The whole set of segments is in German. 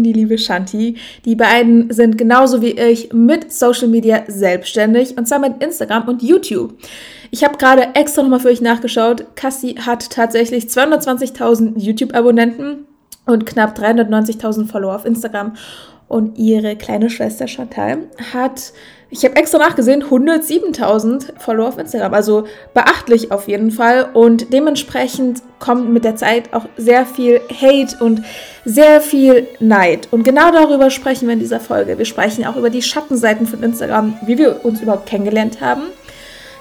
die liebe Shanti. Die beiden sind genauso wie ich mit Social Media selbstständig und zwar mit Instagram und YouTube. Ich habe gerade extra nochmal für euch nachgeschaut. Cassie hat tatsächlich 220.000 YouTube-Abonnenten und knapp 390.000 Follower auf Instagram. Und ihre kleine Schwester Chantal hat ich habe extra nachgesehen, 107.000 Follower auf Instagram. Also beachtlich auf jeden Fall. Und dementsprechend kommt mit der Zeit auch sehr viel Hate und sehr viel Neid. Und genau darüber sprechen wir in dieser Folge. Wir sprechen auch über die Schattenseiten von Instagram, wie wir uns überhaupt kennengelernt haben.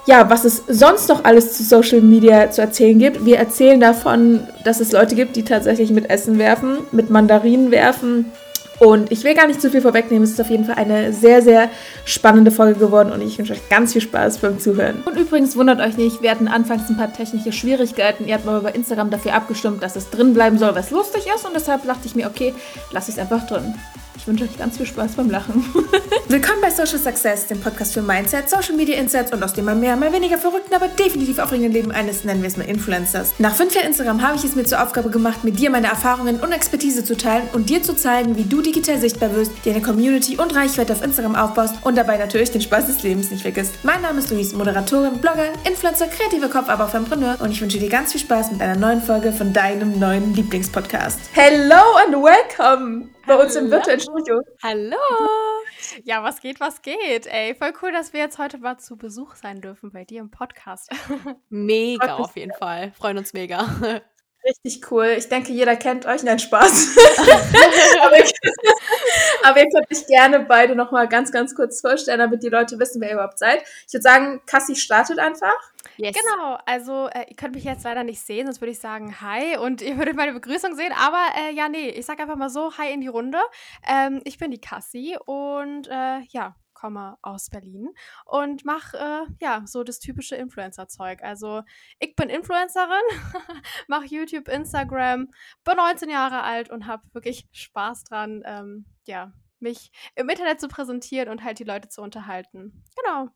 Ja, was es sonst noch alles zu Social Media zu erzählen gibt. Wir erzählen davon, dass es Leute gibt, die tatsächlich mit Essen werfen, mit Mandarinen werfen und ich will gar nicht zu viel vorwegnehmen. Es ist auf jeden Fall eine sehr, sehr spannende Folge geworden und ich wünsche euch ganz viel Spaß beim Zuhören. Und übrigens wundert euch nicht, wir hatten anfangs ein paar technische Schwierigkeiten. Ihr habt mal über Instagram dafür abgestimmt, dass es drin bleiben soll, was lustig ist. Und deshalb dachte ich mir, okay, lass es einfach drin. Ich wünsche euch ganz viel Spaß beim Lachen. Willkommen bei Social Success, dem Podcast für Mindset, Social Media Insights und aus dem mal mehr, mal weniger verrückten, aber definitiv aufregenden Leben eines, nennen wir es mal Influencers. Nach fünf Jahren Instagram habe ich es mir zur Aufgabe gemacht, mit dir meine Erfahrungen und Expertise zu teilen und dir zu zeigen, wie du digital sichtbar wirst, dir eine Community und Reichweite auf Instagram aufbaust und dabei natürlich den Spaß des Lebens nicht vergisst. Mein Name ist Luis, Moderatorin, Blogger, Influencer, kreativer Kopf, aber auch Fempreneur und ich wünsche dir ganz viel Spaß mit einer neuen Folge von deinem neuen Lieblingspodcast. Hello and welcome! Bei uns im virtuellen Studio. Hallo! Ja, was geht, was geht? Ey, voll cool, dass wir jetzt heute mal zu Besuch sein dürfen bei dir im Podcast. Mega auf jeden Fall. Freuen uns mega. Richtig cool. Ich denke, jeder kennt euch. Nein, Spaß. aber, ihr, aber, ihr, könnt euch gerne beide nochmal ganz, ganz kurz vorstellen, damit die Leute wissen, wer ihr überhaupt seid. Ich würde sagen, Cassie startet einfach. Yes. Genau, also äh, ihr könnt mich jetzt leider nicht sehen, sonst würde ich sagen Hi und ihr würdet meine Begrüßung sehen. Aber äh, ja, nee, ich sage einfach mal so Hi in die Runde. Ähm, ich bin die Cassie und äh, ja, komme aus Berlin und mache äh, ja so das typische Influencer-Zeug. Also ich bin Influencerin, mache YouTube, Instagram, bin 19 Jahre alt und habe wirklich Spaß dran, ähm, ja, mich im Internet zu präsentieren und halt die Leute zu unterhalten. Genau.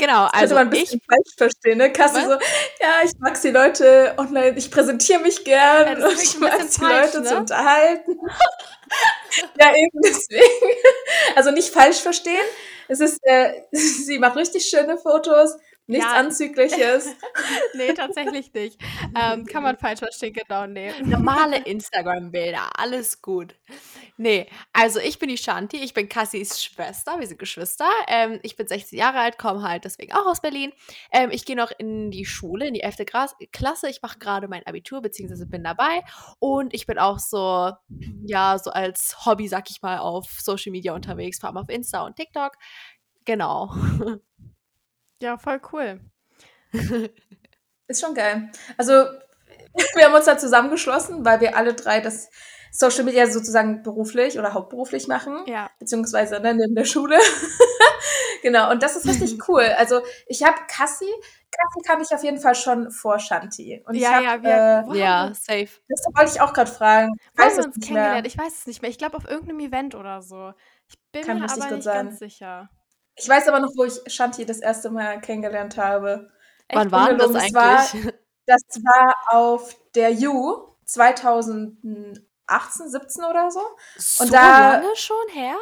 Genau, also man ein bisschen ich falsch verstehen, ne? Kasse so, ja, ich mag die Leute online, ich präsentiere mich gern ja, und ich mag die falsch, Leute ne? zu unterhalten. ja, eben deswegen. Also nicht falsch verstehen. Es ist, äh, sie macht richtig schöne Fotos, nichts ja. Anzügliches. nee, tatsächlich nicht. Ähm, kann man falsch verstehen, genau, nee. Normale Instagram-Bilder, alles gut. Nee, also ich bin die Shanti, ich bin Cassis Schwester, wir sind Geschwister. Ähm, ich bin 16 Jahre alt, komme halt deswegen auch aus Berlin. Ähm, ich gehe noch in die Schule, in die 11. Klasse. Ich mache gerade mein Abitur, beziehungsweise bin dabei. Und ich bin auch so, ja, so als Hobby, sag ich mal, auf Social Media unterwegs, vor allem auf Insta und TikTok. Genau. Ja, voll cool. Ist schon geil. Also, wir haben uns da zusammengeschlossen, weil wir alle drei das Social Media sozusagen beruflich oder hauptberuflich machen. Ja. Beziehungsweise ne, neben der Schule. genau, und das ist richtig cool. Also ich habe Cassie, Cassie kann ich auf jeden Fall schon vor Shanti. Und ja, ich hab, ja, wir, äh, ja, safe. Das wollte ich auch gerade fragen. Ich weiß wir uns kennengelernt? Ich weiß es nicht mehr. Ich glaube auf irgendeinem Event oder so. Ich bin kann mir aber nicht sein. ganz sicher. Ich weiß aber noch, wo ich Shanti das erste Mal kennengelernt habe. Echt Wann war das eigentlich? War, das war auf der U 2000 18, 17 oder so. So und da, lange schon her?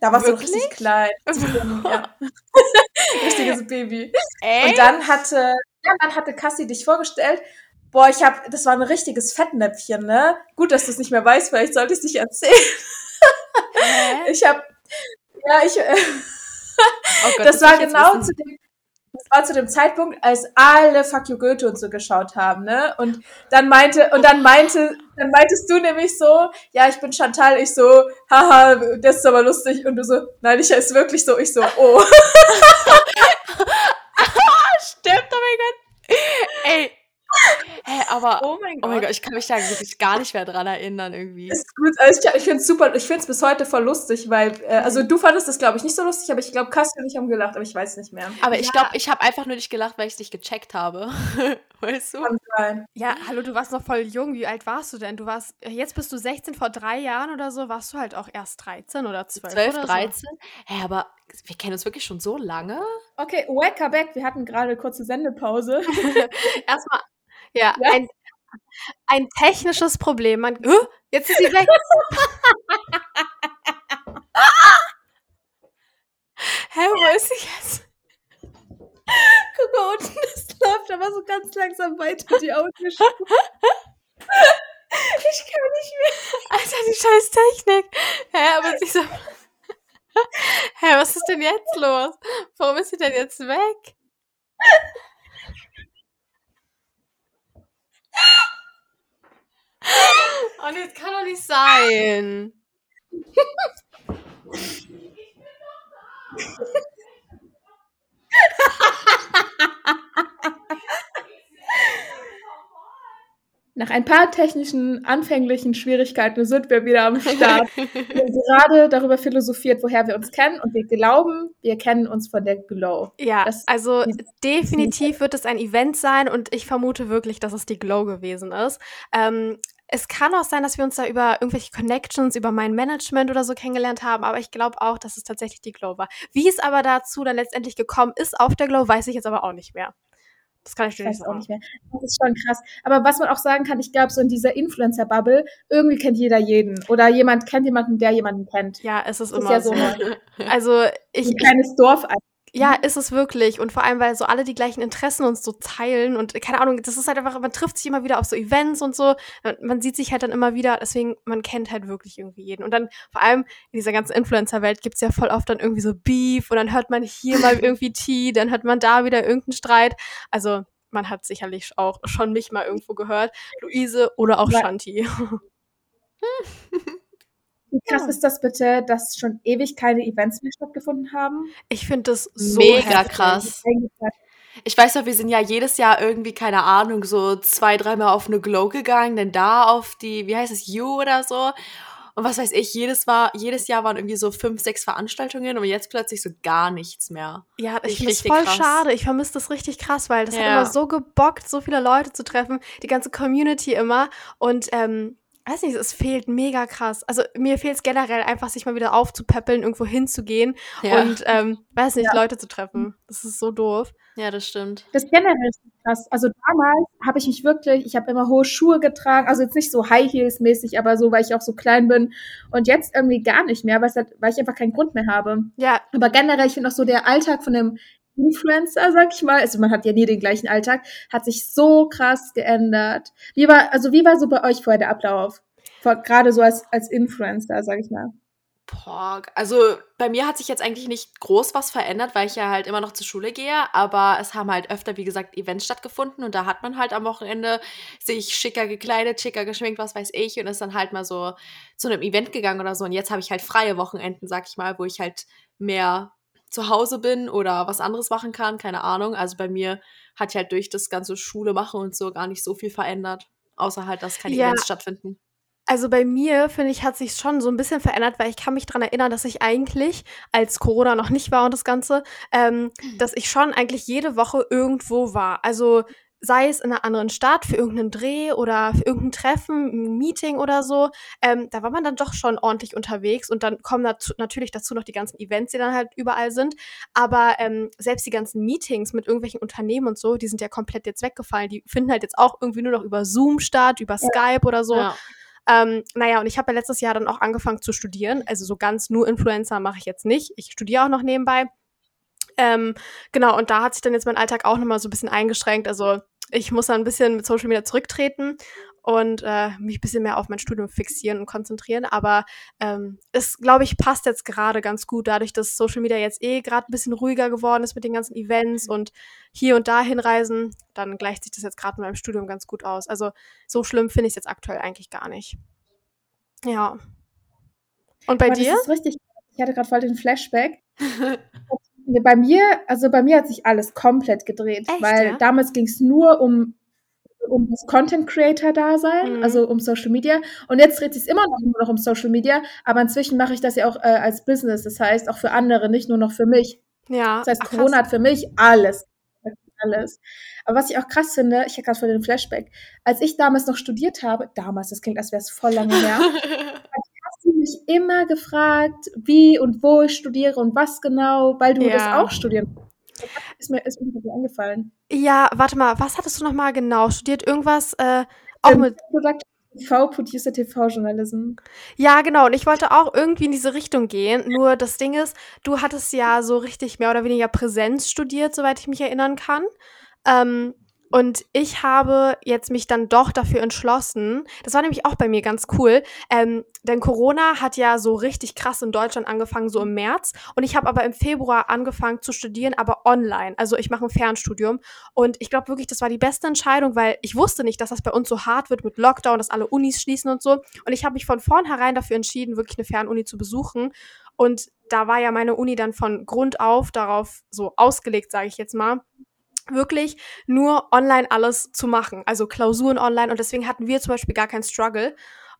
Da war es so richtig klein. ja. Richtiges Baby. Ey? Und dann hatte, ja, dann hatte Cassie dich vorgestellt. Boah, ich hab, das war ein richtiges Fettnäpfchen, ne? Gut, dass du es nicht mehr weißt, vielleicht sollte ich es dich erzählen. Hä? Ich hab, ja, ich, äh, oh Gott, das, das war genau zu dem, das war zu dem Zeitpunkt, als alle Fuck You Goethe und so geschaut haben, ne? Und dann meinte, und dann meinte, dann meintest du nämlich so, ja, ich bin Chantal, ich so, haha, das ist aber lustig. Und du so, nein, ich heiße wirklich so, ich so, oh. Stimmt, oh mein Gott. Ey, Hä, aber oh mein, oh mein, Gott, ich kann mich da wirklich gar nicht mehr dran erinnern irgendwie. Ist gut, also ich, ich finde es super, ich finde es bis heute voll lustig, weil, äh, also du fandest das glaube ich nicht so lustig, aber ich glaube, Kassi und ich haben gelacht, aber ich weiß nicht mehr. Aber ich ja. glaube, ich habe einfach nur nicht gelacht, weil ich es nicht gecheckt habe. weißt du? Kann sein. Ja, hallo, du warst noch voll jung, wie alt warst du denn? Du warst, jetzt bist du 16, vor drei Jahren oder so, warst du halt auch erst 13 oder 12 12, oder 13? So. Hä, aber wir kennen uns wirklich schon so lange? Okay, welcome back, wir hatten gerade kurze Sendepause. Erstmal ja, ja. Ein, ein technisches Problem. Man, Jetzt ist sie weg. Hä, wo ist sie jetzt? Guck mal unten, das läuft aber so ganz langsam weiter, die Audiospur. ich kann nicht mehr. Alter, die scheiß Technik. Hä, aber sie so. Hä, was ist denn jetzt los? Warum ist sie denn jetzt weg? Nee, das kann doch nicht sein. Nach ein paar technischen anfänglichen Schwierigkeiten sind wir wieder am Start. wir haben gerade darüber philosophiert, woher wir uns kennen und wir glauben, wir kennen uns von der Glow. Ja, das, also definitiv wird es ein Event sein und ich vermute wirklich, dass es die Glow gewesen ist. Ähm, es kann auch sein, dass wir uns da über irgendwelche Connections, über mein Management oder so kennengelernt haben, aber ich glaube auch, dass es tatsächlich die Glow war. Wie es aber dazu dann letztendlich gekommen ist auf der Glow, weiß ich jetzt aber auch nicht mehr. Das kann ich dir nicht sagen. auch nicht mehr. Das ist schon krass. Aber was man auch sagen kann, ich glaube, so in dieser Influencer-Bubble, irgendwie kennt jeder jeden. Oder jemand kennt jemanden, der jemanden kennt. Ja, es ist das immer ist ja so. also ich. Ein kleines Dorf eigentlich. Ja, ist es wirklich. Und vor allem, weil so alle die gleichen Interessen uns so teilen und keine Ahnung, das ist halt einfach, man trifft sich immer wieder auf so Events und so. Man sieht sich halt dann immer wieder, deswegen, man kennt halt wirklich irgendwie jeden. Und dann vor allem in dieser ganzen Influencer-Welt gibt's ja voll oft dann irgendwie so Beef und dann hört man hier mal irgendwie Tee, dann hört man da wieder irgendeinen Streit. Also, man hat sicherlich auch schon mich mal irgendwo gehört. Luise oder auch Shanti. Wie krass ja. ist das bitte, dass schon ewig keine Events mehr stattgefunden haben? Ich finde das so mega krass. Ich weiß doch, wir sind ja jedes Jahr irgendwie, keine Ahnung, so zwei, dreimal auf eine Glow gegangen, denn da auf die, wie heißt es, You oder so. Und was weiß ich, jedes, war, jedes Jahr waren irgendwie so fünf, sechs Veranstaltungen und jetzt plötzlich so gar nichts mehr. Ja, ich finde es voll krass. schade. Ich vermisse das richtig krass, weil das ja. hat immer so gebockt, so viele Leute zu treffen, die ganze Community immer. Und ähm, weiß nicht, es fehlt mega krass. Also mir fehlt es generell einfach, sich mal wieder aufzupäppeln, irgendwo hinzugehen ja. und, ähm, weiß nicht, ja. Leute zu treffen. Das ist so doof. Ja, das stimmt. Das generell ist krass. Also damals habe ich mich wirklich, ich habe immer hohe Schuhe getragen, also jetzt nicht so High Heels mäßig, aber so, weil ich auch so klein bin. Und jetzt irgendwie gar nicht mehr, weil, halt, weil ich einfach keinen Grund mehr habe. Ja. Aber generell, ich finde auch so der Alltag von dem Influencer, sag ich mal, also man hat ja nie den gleichen Alltag, hat sich so krass geändert. Wie war, also wie war so bei euch vorher der Ablauf? Gerade so als, als Influencer, sag ich mal. Boah, also bei mir hat sich jetzt eigentlich nicht groß was verändert, weil ich ja halt immer noch zur Schule gehe, aber es haben halt öfter, wie gesagt, Events stattgefunden und da hat man halt am Wochenende sich schicker gekleidet, schicker geschminkt, was weiß ich, und ist dann halt mal so zu einem Event gegangen oder so. Und jetzt habe ich halt freie Wochenenden, sag ich mal, wo ich halt mehr zu Hause bin oder was anderes machen kann, keine Ahnung. Also bei mir hat halt durch das ganze Schule machen und so gar nicht so viel verändert, außer halt, dass keine ja. Events stattfinden. Also bei mir, finde ich, hat sich schon so ein bisschen verändert, weil ich kann mich daran erinnern, dass ich eigentlich, als Corona noch nicht war und das Ganze, ähm, dass ich schon eigentlich jede Woche irgendwo war. Also sei es in einer anderen Stadt für irgendeinen Dreh oder für irgendein Treffen, ein Meeting oder so, ähm, da war man dann doch schon ordentlich unterwegs und dann kommen dazu, natürlich dazu noch die ganzen Events, die dann halt überall sind. Aber ähm, selbst die ganzen Meetings mit irgendwelchen Unternehmen und so, die sind ja komplett jetzt weggefallen. Die finden halt jetzt auch irgendwie nur noch über Zoom statt, über ja. Skype oder so. Ja. Ähm, naja, und ich habe ja letztes Jahr dann auch angefangen zu studieren. Also so ganz nur Influencer mache ich jetzt nicht. Ich studiere auch noch nebenbei. Ähm, genau, und da hat sich dann jetzt mein Alltag auch nochmal so ein bisschen eingeschränkt. Also ich muss dann ein bisschen mit Social Media zurücktreten und äh, mich ein bisschen mehr auf mein Studium fixieren und konzentrieren. Aber ähm, es, glaube ich, passt jetzt gerade ganz gut, dadurch, dass Social Media jetzt eh gerade ein bisschen ruhiger geworden ist mit den ganzen Events und hier und da hinreisen, dann gleicht sich das jetzt gerade mit meinem Studium ganz gut aus. Also so schlimm finde ich es jetzt aktuell eigentlich gar nicht. Ja. Und bei Aber dir? Das ist richtig. Ich hatte gerade voll den Flashback. bei mir, also bei mir hat sich alles komplett gedreht, Echt, weil ja? damals ging es nur um um das Content Creator Dasein, mhm. also um Social Media. Und jetzt dreht sich immer noch nur noch um Social Media, aber inzwischen mache ich das ja auch äh, als Business, das heißt auch für andere, nicht nur noch für mich. Ja. Das heißt, Ach, Corona hat für mich alles. Alles. Aber was ich auch krass finde, ich habe gerade vor den Flashback, als ich damals noch studiert habe, damals, das klingt, als wäre es voll lange her, mich immer gefragt, wie und wo ich studiere und was genau, weil du ja. das auch studieren ist mir, ist mir eingefallen. Ja, warte mal, was hattest du noch mal genau? Studiert irgendwas äh, auch ähm, mit. Product TV-Producer, TV-Journalism. Ja, genau. Und ich wollte auch irgendwie in diese Richtung gehen. Nur das Ding ist, du hattest ja so richtig mehr oder weniger Präsenz studiert, soweit ich mich erinnern kann. Ähm, und ich habe jetzt mich dann doch dafür entschlossen. Das war nämlich auch bei mir ganz cool. Ähm, denn Corona hat ja so richtig krass in Deutschland angefangen, so im März. Und ich habe aber im Februar angefangen zu studieren, aber online. Also ich mache ein Fernstudium. Und ich glaube wirklich, das war die beste Entscheidung, weil ich wusste nicht, dass das bei uns so hart wird mit Lockdown, dass alle Unis schließen und so. Und ich habe mich von vornherein dafür entschieden, wirklich eine Fernuni zu besuchen. Und da war ja meine Uni dann von Grund auf darauf so ausgelegt, sage ich jetzt mal, wirklich nur online alles zu machen, also Klausuren online und deswegen hatten wir zum Beispiel gar keinen Struggle.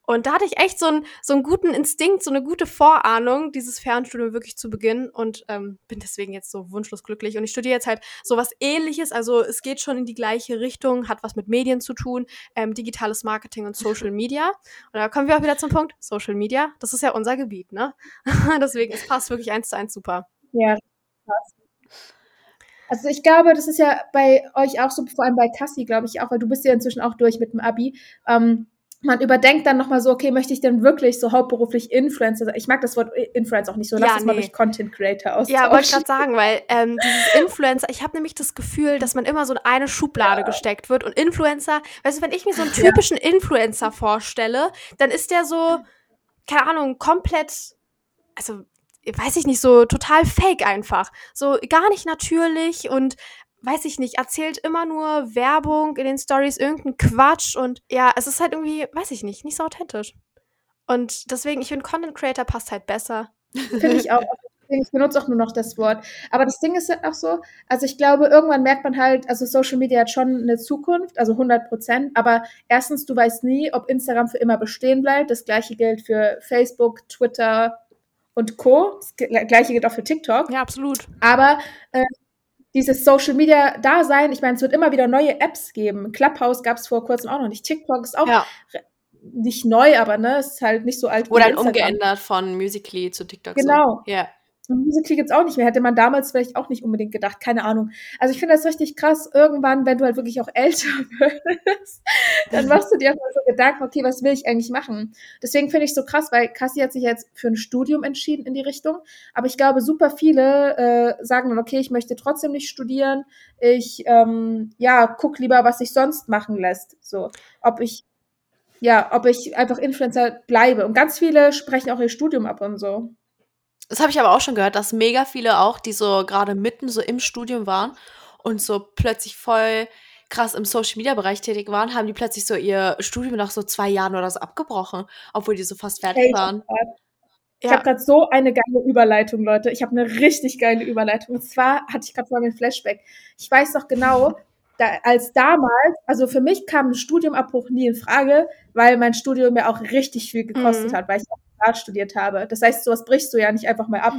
Und da hatte ich echt so, ein, so einen guten Instinkt, so eine gute Vorahnung, dieses Fernstudium wirklich zu beginnen und ähm, bin deswegen jetzt so wunschlos glücklich. Und ich studiere jetzt halt so was ähnliches, also es geht schon in die gleiche Richtung, hat was mit Medien zu tun, ähm, digitales Marketing und Social Media. Und da kommen wir auch wieder zum Punkt, Social Media, das ist ja unser Gebiet, ne? deswegen, es passt wirklich eins zu eins super. Ja, krass. Also ich glaube, das ist ja bei euch auch so, vor allem bei Cassie, glaube ich auch, weil du bist ja inzwischen auch durch mit dem Abi. Ähm, man überdenkt dann nochmal so, okay, möchte ich denn wirklich so hauptberuflich Influencer sein? Ich mag das Wort Influencer auch nicht so. Lass ja, es nee. mal durch Content Creator aus. Ja, wollte ich gerade sagen, weil ähm, dieses Influencer, ich habe nämlich das Gefühl, dass man immer so in eine Schublade ja. gesteckt wird. Und Influencer, weißt du, wenn ich mir so einen typischen ja. Influencer vorstelle, dann ist der so, keine Ahnung, komplett, also weiß ich nicht, so total fake einfach. So gar nicht natürlich und weiß ich nicht, erzählt immer nur Werbung in den Stories, irgendeinen Quatsch und ja, es ist halt irgendwie, weiß ich nicht, nicht so authentisch. Und deswegen, ich finde, Content Creator passt halt besser. Finde ich auch. Ich benutze auch nur noch das Wort. Aber das Ding ist halt auch so, also ich glaube, irgendwann merkt man halt, also Social Media hat schon eine Zukunft, also 100 Prozent. Aber erstens, du weißt nie, ob Instagram für immer bestehen bleibt. Das gleiche gilt für Facebook, Twitter, und Co. Das gleiche gilt auch für TikTok. Ja, absolut. Aber äh, dieses Social Media Dasein, ich meine, es wird immer wieder neue Apps geben. Clubhouse gab es vor kurzem auch noch nicht. TikTok ist auch ja. nicht neu, aber ne, es ist halt nicht so alt. Oder halt umgeändert von Musically zu TikTok. Genau. So. Ja. Musical gibt's auch nicht mehr. Hätte man damals vielleicht auch nicht unbedingt gedacht. Keine Ahnung. Also ich finde das richtig krass. Irgendwann, wenn du halt wirklich auch älter wirst, dann machst du dir mal so Gedanken, okay, was will ich eigentlich machen? Deswegen finde ich so krass, weil Cassie hat sich jetzt für ein Studium entschieden in die Richtung. Aber ich glaube, super viele äh, sagen dann, okay, ich möchte trotzdem nicht studieren. Ich, ähm, ja, guck lieber, was sich sonst machen lässt. So, ob ich ja, ob ich einfach Influencer bleibe. Und ganz viele sprechen auch ihr Studium ab und so. Das habe ich aber auch schon gehört, dass mega viele auch, die so gerade mitten so im Studium waren und so plötzlich voll krass im Social Media Bereich tätig waren, haben die plötzlich so ihr Studium nach so zwei Jahren oder so abgebrochen, obwohl die so fast fertig hey, waren. Ich ja. habe gerade so eine geile Überleitung, Leute. Ich habe eine richtig geile Überleitung. Und zwar hatte ich gerade vorhin ein Flashback. Ich weiß noch genau, da, als damals, also für mich kam ein Studiumabbruch nie in Frage, weil mein Studium mir auch richtig viel gekostet mhm. hat, weil ich auch Grad studiert habe. Das heißt, sowas brichst du ja nicht einfach mal ab.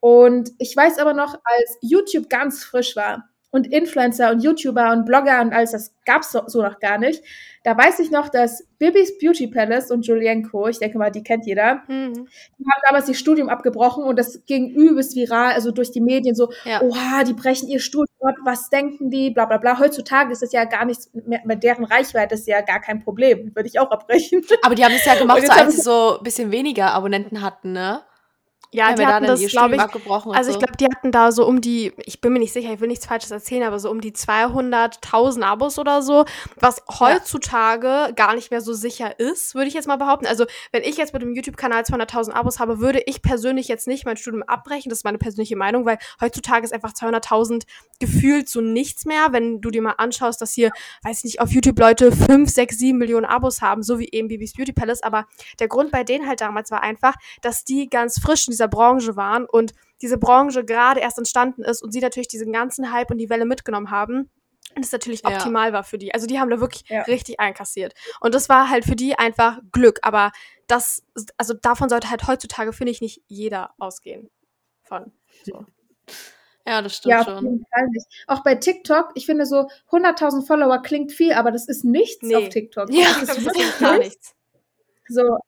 Und ich weiß aber noch, als YouTube ganz frisch war und Influencer und YouTuber und Blogger und alles, das gab es so, so, noch gar nicht. Da weiß ich noch, dass Bibis Beauty Palace und Julienko, ich denke mal, die kennt jeder, mhm. die haben damals ihr Studium abgebrochen und das ging übelst viral, also durch die Medien so, ja. oha, die brechen ihr Studium ab, was denken die, bla bla bla. Heutzutage ist es ja gar nichts, mehr, mit deren Reichweite ist ja gar kein Problem, würde ich auch abbrechen. Aber die haben es ja gemacht, so als sie so ein bisschen weniger Abonnenten hatten, ne? Ja, die hatten das, glaube ich, also ich glaube, die hatten da so um die, ich bin mir nicht sicher, ich will nichts Falsches erzählen, aber so um die 200.000 Abos oder so, was heutzutage ja. gar nicht mehr so sicher ist, würde ich jetzt mal behaupten. Also wenn ich jetzt mit dem YouTube-Kanal 200.000 Abos habe, würde ich persönlich jetzt nicht mein Studium abbrechen, das ist meine persönliche Meinung, weil heutzutage ist einfach 200.000 gefühlt so nichts mehr, wenn du dir mal anschaust, dass hier, weiß ich nicht, auf YouTube Leute 5, 6, 7 Millionen Abos haben, so wie eben Bibis Beauty Palace, aber der Grund bei denen halt damals war einfach, dass die ganz frisch in dieser Branche waren und diese Branche gerade erst entstanden ist und sie natürlich diesen ganzen Hype und die Welle mitgenommen haben. Und es natürlich ja. optimal war für die. Also die haben da wirklich ja. richtig einkassiert. Und das war halt für die einfach Glück. Aber das, also davon sollte halt heutzutage, finde ich, nicht jeder ausgehen. Von. So. Ja, das stimmt ja, schon. Auch bei TikTok, ich finde so 100.000 Follower klingt viel, aber das ist nichts nee. auf TikTok. Ja, das ist wirklich gar nichts. So.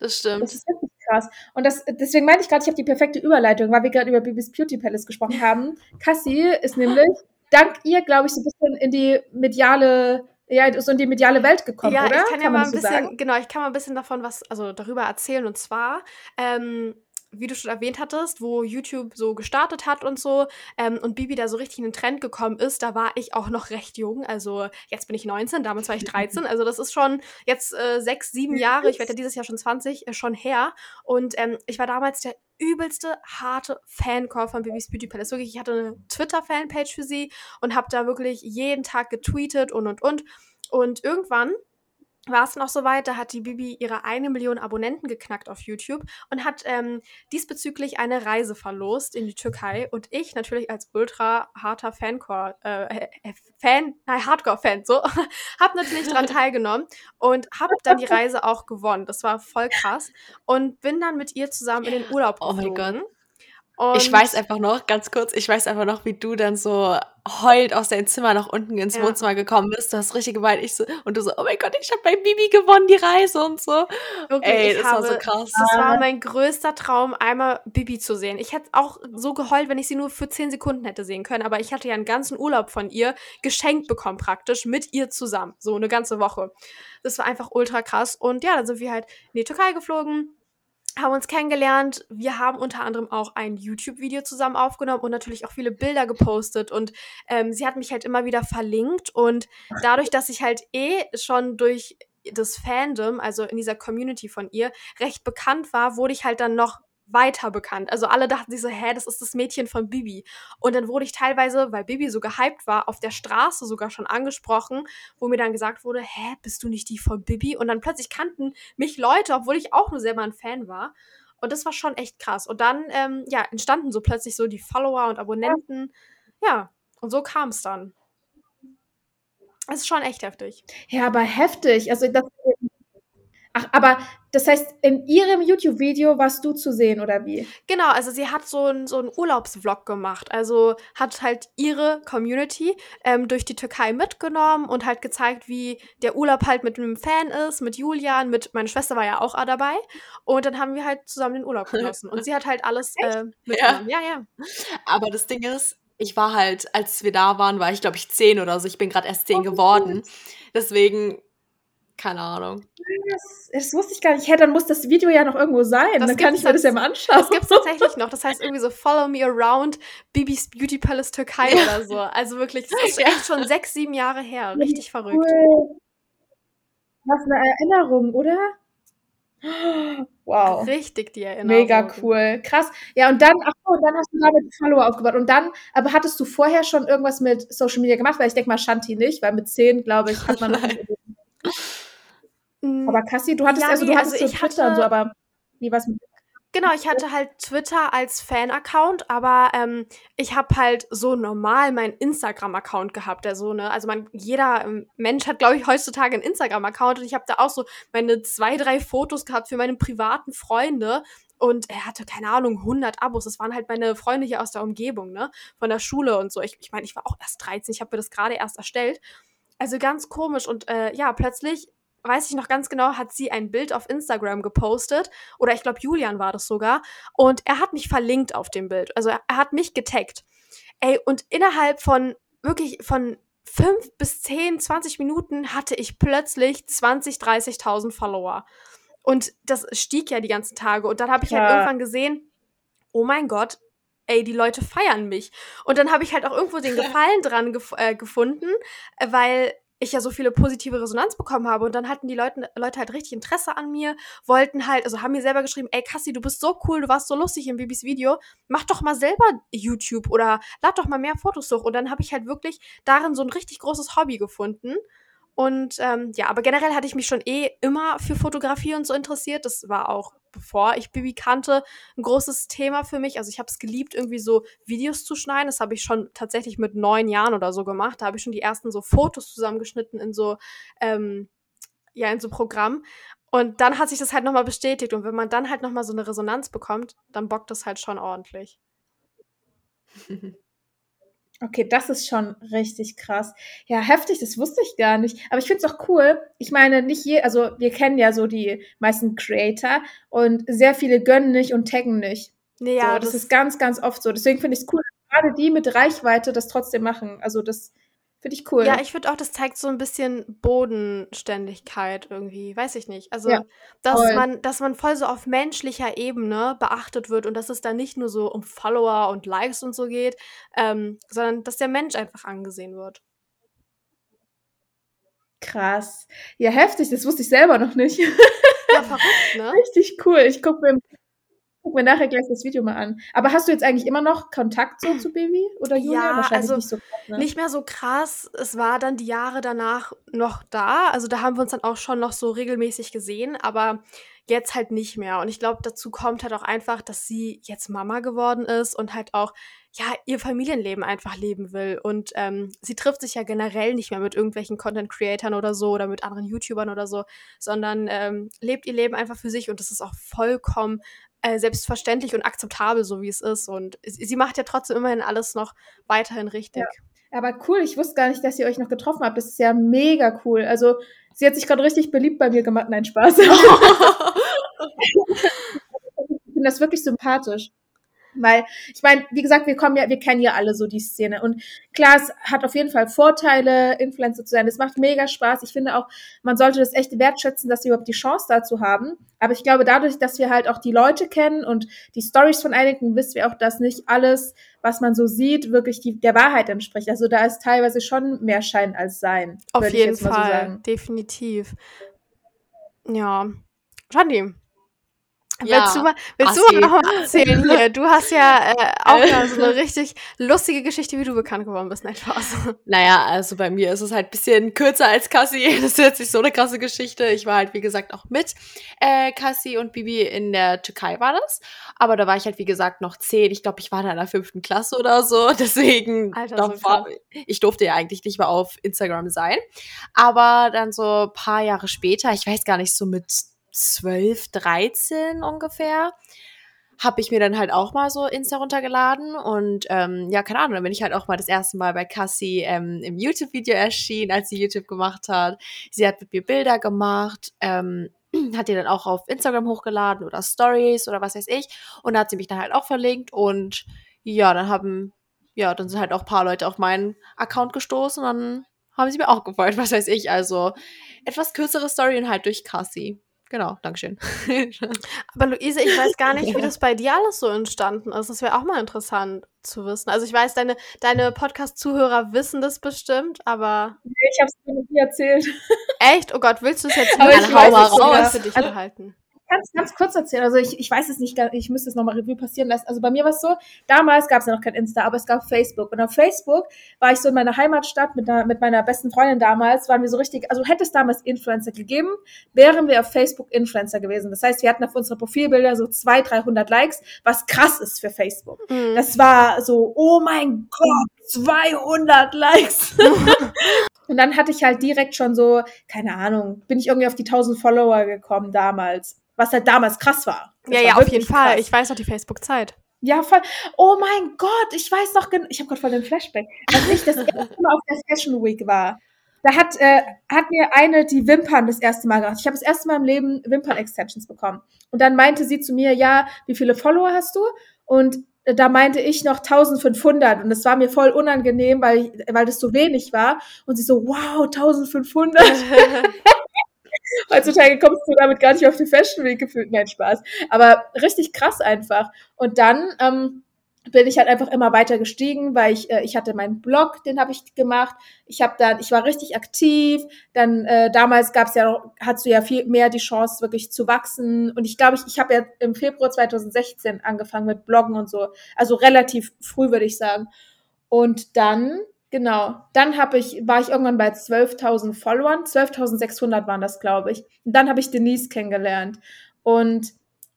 Das stimmt. Das ist krass. Und das, deswegen meinte ich gerade, ich habe die perfekte Überleitung, weil wir gerade über Bibis Beauty Palace gesprochen haben. Cassie ist nämlich dank ihr, glaube ich, so ein bisschen in die mediale ja, so in die mediale Welt gekommen, ja, oder? ich kann ja man mal ein so bisschen, sagen? genau, ich kann mal ein bisschen davon was, also darüber erzählen. Und zwar, ähm, wie du schon erwähnt hattest, wo YouTube so gestartet hat und so ähm, und Bibi da so richtig in den Trend gekommen ist, da war ich auch noch recht jung. Also jetzt bin ich 19, damals war ich 13. Also das ist schon jetzt äh, sechs, sieben Jahre, ich werde ja dieses Jahr schon 20, äh, schon her. Und ähm, ich war damals der übelste harte Fancore von Bibis Beauty Palace. Wirklich, ich hatte eine Twitter-Fanpage für sie und habe da wirklich jeden Tag getweetet und und und. Und irgendwann war es noch so weit, da hat die Bibi ihre eine Million Abonnenten geknackt auf YouTube und hat ähm, diesbezüglich eine Reise verlost in die Türkei. Und ich natürlich als ultra harter Fancore, äh, äh, Fan, nein, Hardcore-Fan, so, habe natürlich daran teilgenommen und habe dann die Reise auch gewonnen. Das war voll krass. Und bin dann mit ihr zusammen in den Urlaub Oh mein geflogen. Gott. Und Ich weiß einfach noch, ganz kurz, ich weiß einfach noch, wie du dann so heult aus deinem Zimmer nach unten ins Ja. Wohnzimmer gekommen bist. Du hast richtig geweint. Ich so, und du so, oh mein Gott, ich habe bei Bibi gewonnen, die Reise und so. Wirklich, Ey, das habe, war so krass. Das war mein größter Traum, einmal Bibi zu sehen. Ich hätte auch so geheult, wenn ich sie nur für 10 Sekunden hätte sehen können, aber ich hatte ja einen ganzen Urlaub von ihr geschenkt bekommen, praktisch, mit ihr zusammen. So eine ganze Woche. Das war einfach ultra krass. Und ja, dann sind wir halt in die Türkei geflogen, haben uns kennengelernt. Wir haben unter anderem auch ein YouTube-Video zusammen aufgenommen und natürlich auch viele Bilder gepostet. Und ähm, sie hat mich halt immer wieder verlinkt. Und dadurch, dass ich halt eh schon durch das Fandom, also in dieser Community von ihr, recht bekannt war, wurde ich halt dann noch weiter bekannt. Also alle dachten sich so, hä, das ist das Mädchen von Bibi. Und dann wurde ich teilweise, weil Bibi so gehypt war, auf der Straße sogar schon angesprochen, wo mir dann gesagt wurde, hä, bist du nicht die von Bibi? Und dann plötzlich kannten mich Leute, obwohl ich auch nur selber ein Fan war. Und das war schon echt krass. Und dann, ähm, ja, entstanden so plötzlich so die Follower und Abonnenten. Ja, und so kam es dann. Es ist schon echt heftig. Ja, aber heftig. Also das, ach, aber das heißt, in ihrem YouTube-Video warst du zu sehen, oder wie? Genau, also sie hat so einen so einen Urlaubsvlog gemacht. Also hat halt ihre Community ähm, durch die Türkei mitgenommen und halt gezeigt, wie der Urlaub halt mit einem Fan ist, mit Julian, mit meine Schwester war ja auch dabei. Und dann haben wir halt zusammen den Urlaub genossen. Und sie hat halt alles äh, mitgenommen. Ja, ja. Aber das Ding ist, ich war halt, als wir da waren, war ich, glaube ich, zehn oder so. Ich bin gerade erst zehn geworden. Deswegen, keine Ahnung. Das, das wusste ich gar nicht. Hä, dann muss das Video ja noch irgendwo sein. Das dann kann ich mir das ja mal anschauen. Das gibt's tatsächlich noch. Das heißt irgendwie so Follow Me Around Bibis Beauty Palace Türkei Ja. oder so. Also wirklich, das ist echt schon sechs, sieben Jahre her. Richtig verrückt. Cool. Was eine Erinnerung, oder? Wow. Richtig die Erinnerung. Mega cool. Krass. Ja, und dann, ach so, dann hast du damit Follower aufgebaut. Und dann, aber hattest du vorher schon irgendwas mit Social Media gemacht? Weil ich denke mal, Shanti nicht, weil mit zehn, glaube ich, hat man. Mm, Aber Cassie, du hattest, Ja, also nee, du hattest also so ich Twitter und so, hatte- aber wie was mit Genau, ich hatte halt Twitter als Fan-Account, aber ähm, ich habe halt so normal meinen Instagram-Account gehabt. Der so, ne, also man, jeder ähm, Mensch hat, glaube ich, heutzutage einen Instagram-Account und ich habe da auch so meine zwei, drei Fotos gehabt für meine privaten Freunde. Und er hatte, keine Ahnung, 100 Abos. Das waren halt meine Freunde hier aus der Umgebung, ne? Von der Schule und so. Ich, ich meine, ich war auch erst 13, ich habe mir das gerade erst erstellt. Also ganz komisch. Und äh, ja, plötzlich, weiß ich noch ganz genau, hat sie ein Bild auf Instagram gepostet oder ich glaube, Julian war das sogar. Und er hat mich verlinkt auf dem Bild. Also er, er hat mich getaggt. Ey, und innerhalb von wirklich von fünf bis zehn, 20 Minuten hatte ich plötzlich 20, 30.000 Follower. Und das stieg ja die ganzen Tage. Und dann habe ich halt Ja. irgendwann gesehen, oh mein Gott, ey, die Leute feiern mich. Und dann habe ich halt auch irgendwo den Gefallen dran gef äh, gefunden, äh, weil ich ja so viele positive Resonanz bekommen habe. Und dann hatten die Leute, Leute halt richtig Interesse an mir, wollten halt, also haben mir selber geschrieben, ey Cassie, du bist so cool, du warst so lustig in Bibis Video, mach doch mal selber YouTube oder lad doch mal mehr Fotos hoch. Und dann habe ich halt wirklich darin so ein richtig großes Hobby gefunden. Und ähm, ja, aber generell hatte ich mich schon eh immer für Fotografie und so interessiert. Das war auch, bevor ich Bibi kannte, ein großes Thema für mich. Also ich habe es geliebt, irgendwie so Videos zu schneiden. Das habe ich schon tatsächlich mit neun Jahren oder so gemacht. Da habe ich schon die ersten so Fotos zusammengeschnitten in so, ähm, ja, in so Programm. Und dann hat sich das halt nochmal bestätigt. Und wenn man dann halt nochmal so eine Resonanz bekommt, dann bockt das halt schon ordentlich. Okay, das ist schon richtig krass. Ja, heftig, das wusste ich gar nicht. Aber ich finde es auch cool. Ich meine, nicht je, also wir kennen ja so die meisten Creator und sehr viele gönnen nicht und taggen nicht. Ja, so, das, ist ganz, ganz oft so. Deswegen finde ich es cool, dass gerade die mit Reichweite das trotzdem machen. Also das Finde ich cool. Ja, ich finde auch, das zeigt so ein bisschen Bodenständigkeit irgendwie, weiß ich nicht. Also, ja, dass man, dass man voll so auf menschlicher Ebene beachtet wird und dass es da nicht nur so um Follower und Likes und so geht, ähm, sondern dass der Mensch einfach angesehen wird. Krass. Ja, heftig, das wusste ich selber noch nicht. Ja, verrückt, ne? Richtig cool. Ich gucke mir Guck mir nachher gleich das Video mal an. Aber hast du jetzt eigentlich immer noch Kontakt so zu Baby oder Julia? Ja, Wahrscheinlich also nicht so krass, ne? Nicht mehr so krass. Es war dann die Jahre danach noch da. Also da haben wir uns dann auch schon noch so regelmäßig gesehen, aber jetzt halt nicht mehr. Und ich glaube, dazu kommt halt auch einfach, dass sie jetzt Mama geworden ist und halt auch ja, ihr Familienleben einfach leben will. Und ähm, sie trifft sich ja generell nicht mehr mit irgendwelchen Content-Creatern oder so oder mit anderen YouTubern oder so, sondern ähm, lebt ihr Leben einfach für sich und das ist auch vollkommen äh, selbstverständlich und akzeptabel, so wie es ist. Und sie, macht ja trotzdem immerhin alles noch weiterhin richtig. Ja. Aber cool, ich wusste gar nicht, dass ihr euch noch getroffen habt. Das ist ja mega cool. Also, sie hat sich gerade richtig beliebt bei mir gemacht. Nein, Spaß. ich finde das wirklich sympathisch. Weil, ich meine, wie gesagt, wir kommen ja, wir kennen ja alle so die Szene. Und klar, es hat auf jeden Fall Vorteile, Influencer zu sein. Es macht mega Spaß. Ich finde auch, man sollte das echt wertschätzen, dass sie überhaupt die Chance dazu haben. Aber ich glaube, dadurch, dass wir halt auch die Leute kennen und die Stories von einigen, wissen wir auch, dass nicht alles, was man so sieht, wirklich die, der Wahrheit entspricht. Also da ist teilweise schon mehr Schein als Sein. Auf jeden Fall, so definitiv. Ja. Shandi, ja, willst du mal, willst du mal noch mal erzählen hier? Du hast ja äh, auch ja so eine richtig lustige Geschichte, wie du bekannt geworden bist. Nein, Spaß. Naja, also bei mir ist es halt ein bisschen kürzer als Cassie. Das ist jetzt nicht so eine krasse Geschichte. Ich war halt, wie gesagt, auch mit äh, Cassie und Bibi in der Türkei war das. Aber da war ich halt, wie gesagt, noch zehn. Ich glaube, ich war da in der fünften Klasse oder so. Deswegen, Alter, so war, ich durfte ja eigentlich nicht mehr auf Instagram sein. Aber dann so ein paar Jahre später, ich weiß gar nicht, so mit 12, 13 ungefähr, habe ich mir dann halt auch mal so Insta runtergeladen und ähm, ja, keine Ahnung, dann bin ich halt auch mal das erste Mal bei Cassie ähm, im YouTube-Video erschienen, als sie YouTube gemacht hat. Sie hat mit mir Bilder gemacht, ähm, hat die dann auch auf Instagram hochgeladen oder Stories oder was weiß ich und da hat sie mich dann halt auch verlinkt und ja, dann haben, ja, dann sind halt auch ein paar Leute auf meinen Account gestoßen und dann haben sie mir auch gefolgt, was weiß ich, also etwas kürzere Story und halt durch Cassie. Genau, Dankeschön. Aber Luise, ich weiß gar nicht, wie das bei dir alles so entstanden ist. Das wäre auch mal interessant zu wissen. Also ich weiß, deine, deine Podcast-Zuhörer wissen das bestimmt, aber. Nee, ich habe es dir noch nie erzählt. Echt? Oh Gott, willst du es jetzt? Dann hau mal raus. Für dich also, behalten kann es ganz kurz erzählen. Also ich, ich weiß es nicht, ich müsste es nochmal Revue passieren lassen. Also bei mir war es so, damals gab es ja noch kein Insta, aber es gab Facebook. Und auf Facebook war ich so in meiner Heimatstadt mit, einer, mit meiner besten Freundin damals, waren wir so richtig, also hätte es damals Influencer gegeben, wären wir auf Facebook Influencer gewesen. Das heißt, wir hatten auf unsere Profilbilder so 200, 300 Likes, was krass ist für Facebook. Mhm. Das war so, oh mein Gott, 200 Likes. Und dann hatte ich halt direkt schon so, keine Ahnung, bin ich irgendwie auf die 1000 Follower gekommen damals was halt damals krass war. Das ja, war ja, auf jeden Fall. Ich weiß noch die Facebook-Zeit. Ja, voll. Oh mein Gott, ich weiß noch genau. Ich habe gerade voll den Flashback. Als ich das erste Mal auf der Fashion Week war, da hat, äh, hat mir eine die Wimpern das erste Mal gemacht. Ich habe das erste Mal im Leben Wimpern-Extensions bekommen. Und dann meinte sie zu mir, ja, wie viele Follower hast du? Und äh, da meinte ich noch 1500 und das war mir voll unangenehm, weil, ich, weil das so wenig war. Und sie so, wow, 1500. Heutzutage kommst du damit gar nicht auf die Fashion Week gefühlt. Nein, Spaß. Aber richtig krass einfach. Und dann ähm, bin ich halt einfach immer weiter gestiegen, weil ich äh, ich hatte meinen Blog, den habe ich gemacht. Ich habe dann ich war richtig aktiv. Dann äh, damals gab's ja noch, hattest du ja viel mehr die Chance wirklich zu wachsen und ich glaube ich ich habe ja im Februar 2016 angefangen mit Bloggen und so. Also relativ früh würde ich sagen. Und dann Genau. Dann habe ich, war ich irgendwann bei 12.000 Followern. 12.600 waren das, glaube ich. Und dann habe ich Denise kennengelernt. Und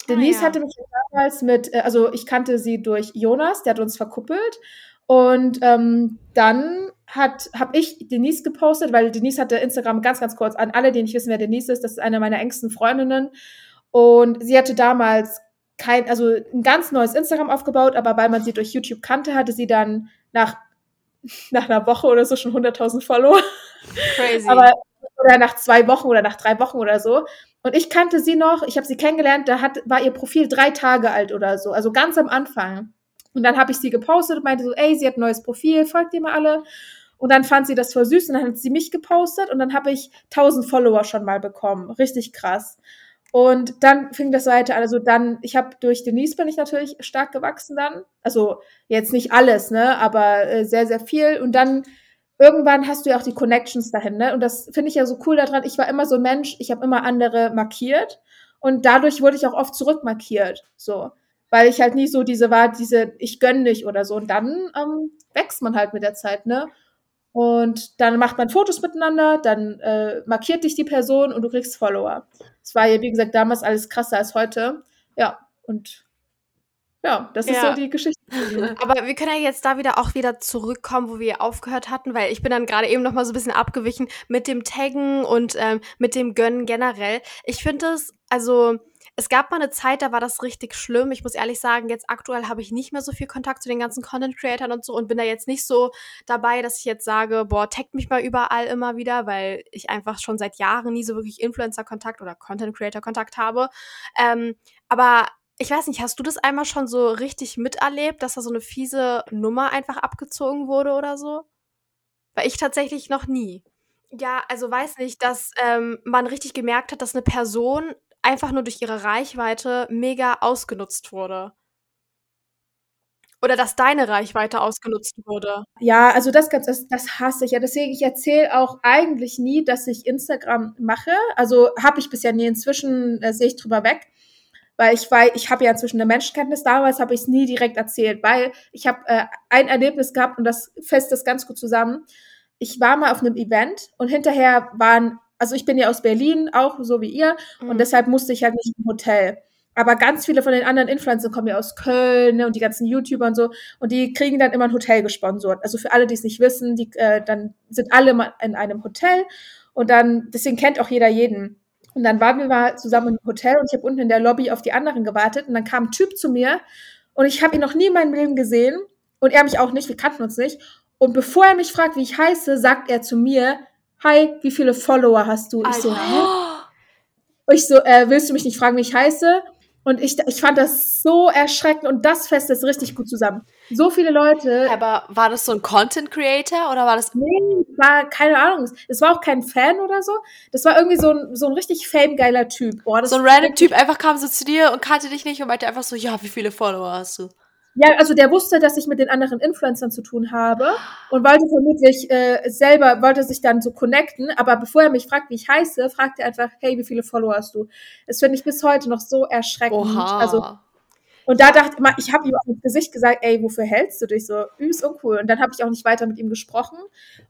Denise ah, ja. hatte mich damals mit, äh, also ich kannte sie durch Jonas, der hat uns verkuppelt. Und ähm, dann hat habe ich Denise gepostet, weil Denise hatte Instagram ganz, ganz kurz an alle, die nicht wissen, wer Denise ist. Das ist eine meiner engsten Freundinnen. Und sie hatte damals kein, also ein ganz neues Instagram aufgebaut, aber weil man sie durch YouTube kannte, hatte sie dann nach nach einer Woche oder so schon 100.000 Follower. Crazy. Aber, oder nach zwei Wochen oder nach drei Wochen oder so. Und ich kannte sie noch, ich habe sie kennengelernt, da hat, war ihr Profil drei Tage alt oder so, also ganz am Anfang. Und dann habe ich sie gepostet und meinte so, ey, sie hat ein neues Profil, folgt ihr mal alle. Und dann fand sie das voll süß und dann hat sie mich gepostet und dann habe ich 1000 Follower schon mal bekommen. Richtig krass. Und dann fing das weiter. Also dann, ich habe durch Denise bin ich natürlich stark gewachsen dann. Also jetzt nicht alles, ne, aber äh, sehr, sehr viel. Und dann irgendwann hast du ja auch die Connections dahin, ne? Und das finde ich ja so cool daran. Ich war immer so ein Mensch, ich habe immer andere markiert und dadurch wurde ich auch oft zurückmarkiert, so. Weil ich halt nie so diese war, diese ich gönn dich oder so. Und dann ähm, wächst man halt mit der Zeit, ne? Und dann macht man Fotos miteinander, dann äh, markiert dich die Person und du kriegst Follower. Es war ja, wie gesagt, damals alles krasser als heute. Ja, und ja, das ist so die Geschichte. Aber wir können ja jetzt da wieder auch wieder zurückkommen, wo wir aufgehört hatten, weil ich bin dann gerade eben noch mal so ein bisschen abgewichen mit dem Taggen und ähm, mit dem Gönnen generell. Ich finde es, also es gab mal eine Zeit, da war das richtig schlimm. Ich muss ehrlich sagen, jetzt aktuell habe ich nicht mehr so viel Kontakt zu den ganzen Content Creatern und so und bin da jetzt nicht so dabei, dass ich jetzt sage, boah, taggt mich mal überall immer wieder, weil ich einfach schon seit Jahren nie so wirklich Influencer-Kontakt oder Content Creator-Kontakt habe. Ähm, aber ich weiß nicht, hast du das einmal schon so richtig miterlebt, dass da so eine fiese Nummer einfach abgezogen wurde oder so? Weil ich tatsächlich noch nie. Ja, also weiß nicht, dass ähm, man richtig gemerkt hat, dass eine Person einfach nur durch ihre Reichweite mega ausgenutzt wurde. Oder dass deine Reichweite ausgenutzt wurde. Ja, also das, das, das hasse ich ja. Deswegen, ich erzähle auch eigentlich nie, dass ich Instagram mache. Also habe ich bisher nie. Inzwischen äh, sehe ich drüber weg. Weil ich weiß, ich habe ja inzwischen eine Menschenkenntnis. Damals habe ich es nie direkt erzählt, weil ich habe äh, ein Erlebnis gehabt und das fasst das ganz gut zusammen. Ich war mal auf einem Event und hinterher waren also ich bin ja aus Berlin, auch so wie ihr, mhm. und deshalb musste ich halt nicht im Hotel. Aber ganz viele von den anderen Influencern kommen ja aus Köln ne, und die ganzen YouTuber und so. Und die kriegen dann immer ein Hotel gesponsert. Also für alle, die es nicht wissen, die, äh, dann sind alle mal in einem Hotel. Und dann, deswegen kennt auch jeder jeden. Und dann waren wir mal zusammen im Hotel und ich habe unten in der Lobby auf die anderen gewartet. Und dann kam ein Typ zu mir und ich habe ihn noch nie in meinem Leben gesehen. Und er mich auch nicht, wir kannten uns nicht. Und bevor er mich fragt, wie ich heiße, sagt er zu mir, hi, wie viele Follower hast du? Ich so, hä? Ich so, äh, willst du mich nicht fragen, wie ich heiße? Und ich, ich fand das so erschreckend und das fest ist richtig gut zusammen. So viele Leute. Aber war das so ein Content Creator oder war das? Nee, war keine Ahnung. Es war auch kein Fan oder so. Das war irgendwie so ein, so ein richtig famegeiler Typ. Boah, so ein random Typ einfach kam so zu dir und kannte dich nicht und meinte einfach so, ja, wie viele Follower hast du? Ja, also der wusste, dass ich mit den anderen Influencern zu tun habe und wollte vermutlich äh, selber, wollte sich dann so connecten, aber bevor er mich fragt, wie ich heiße, fragt er einfach, hey, wie viele Follower hast du? Das finde ich bis heute noch so erschreckend. Oha. Also und da dachte ich, ich habe ihm auch ins Gesicht gesagt, ey, wofür hältst du dich so? Übelst uncool. Und dann habe ich auch nicht weiter mit ihm gesprochen.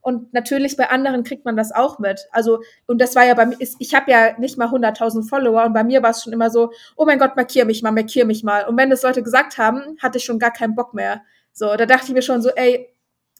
Und natürlich bei anderen kriegt man das auch mit. Also, und das war ja bei mir, ich habe ja nicht mal 100.000 Follower und bei mir war es schon immer so, oh mein Gott, markier mich mal, markier mich mal. Und wenn das Leute gesagt haben, hatte ich schon gar keinen Bock mehr. So, da dachte ich mir schon so, ey,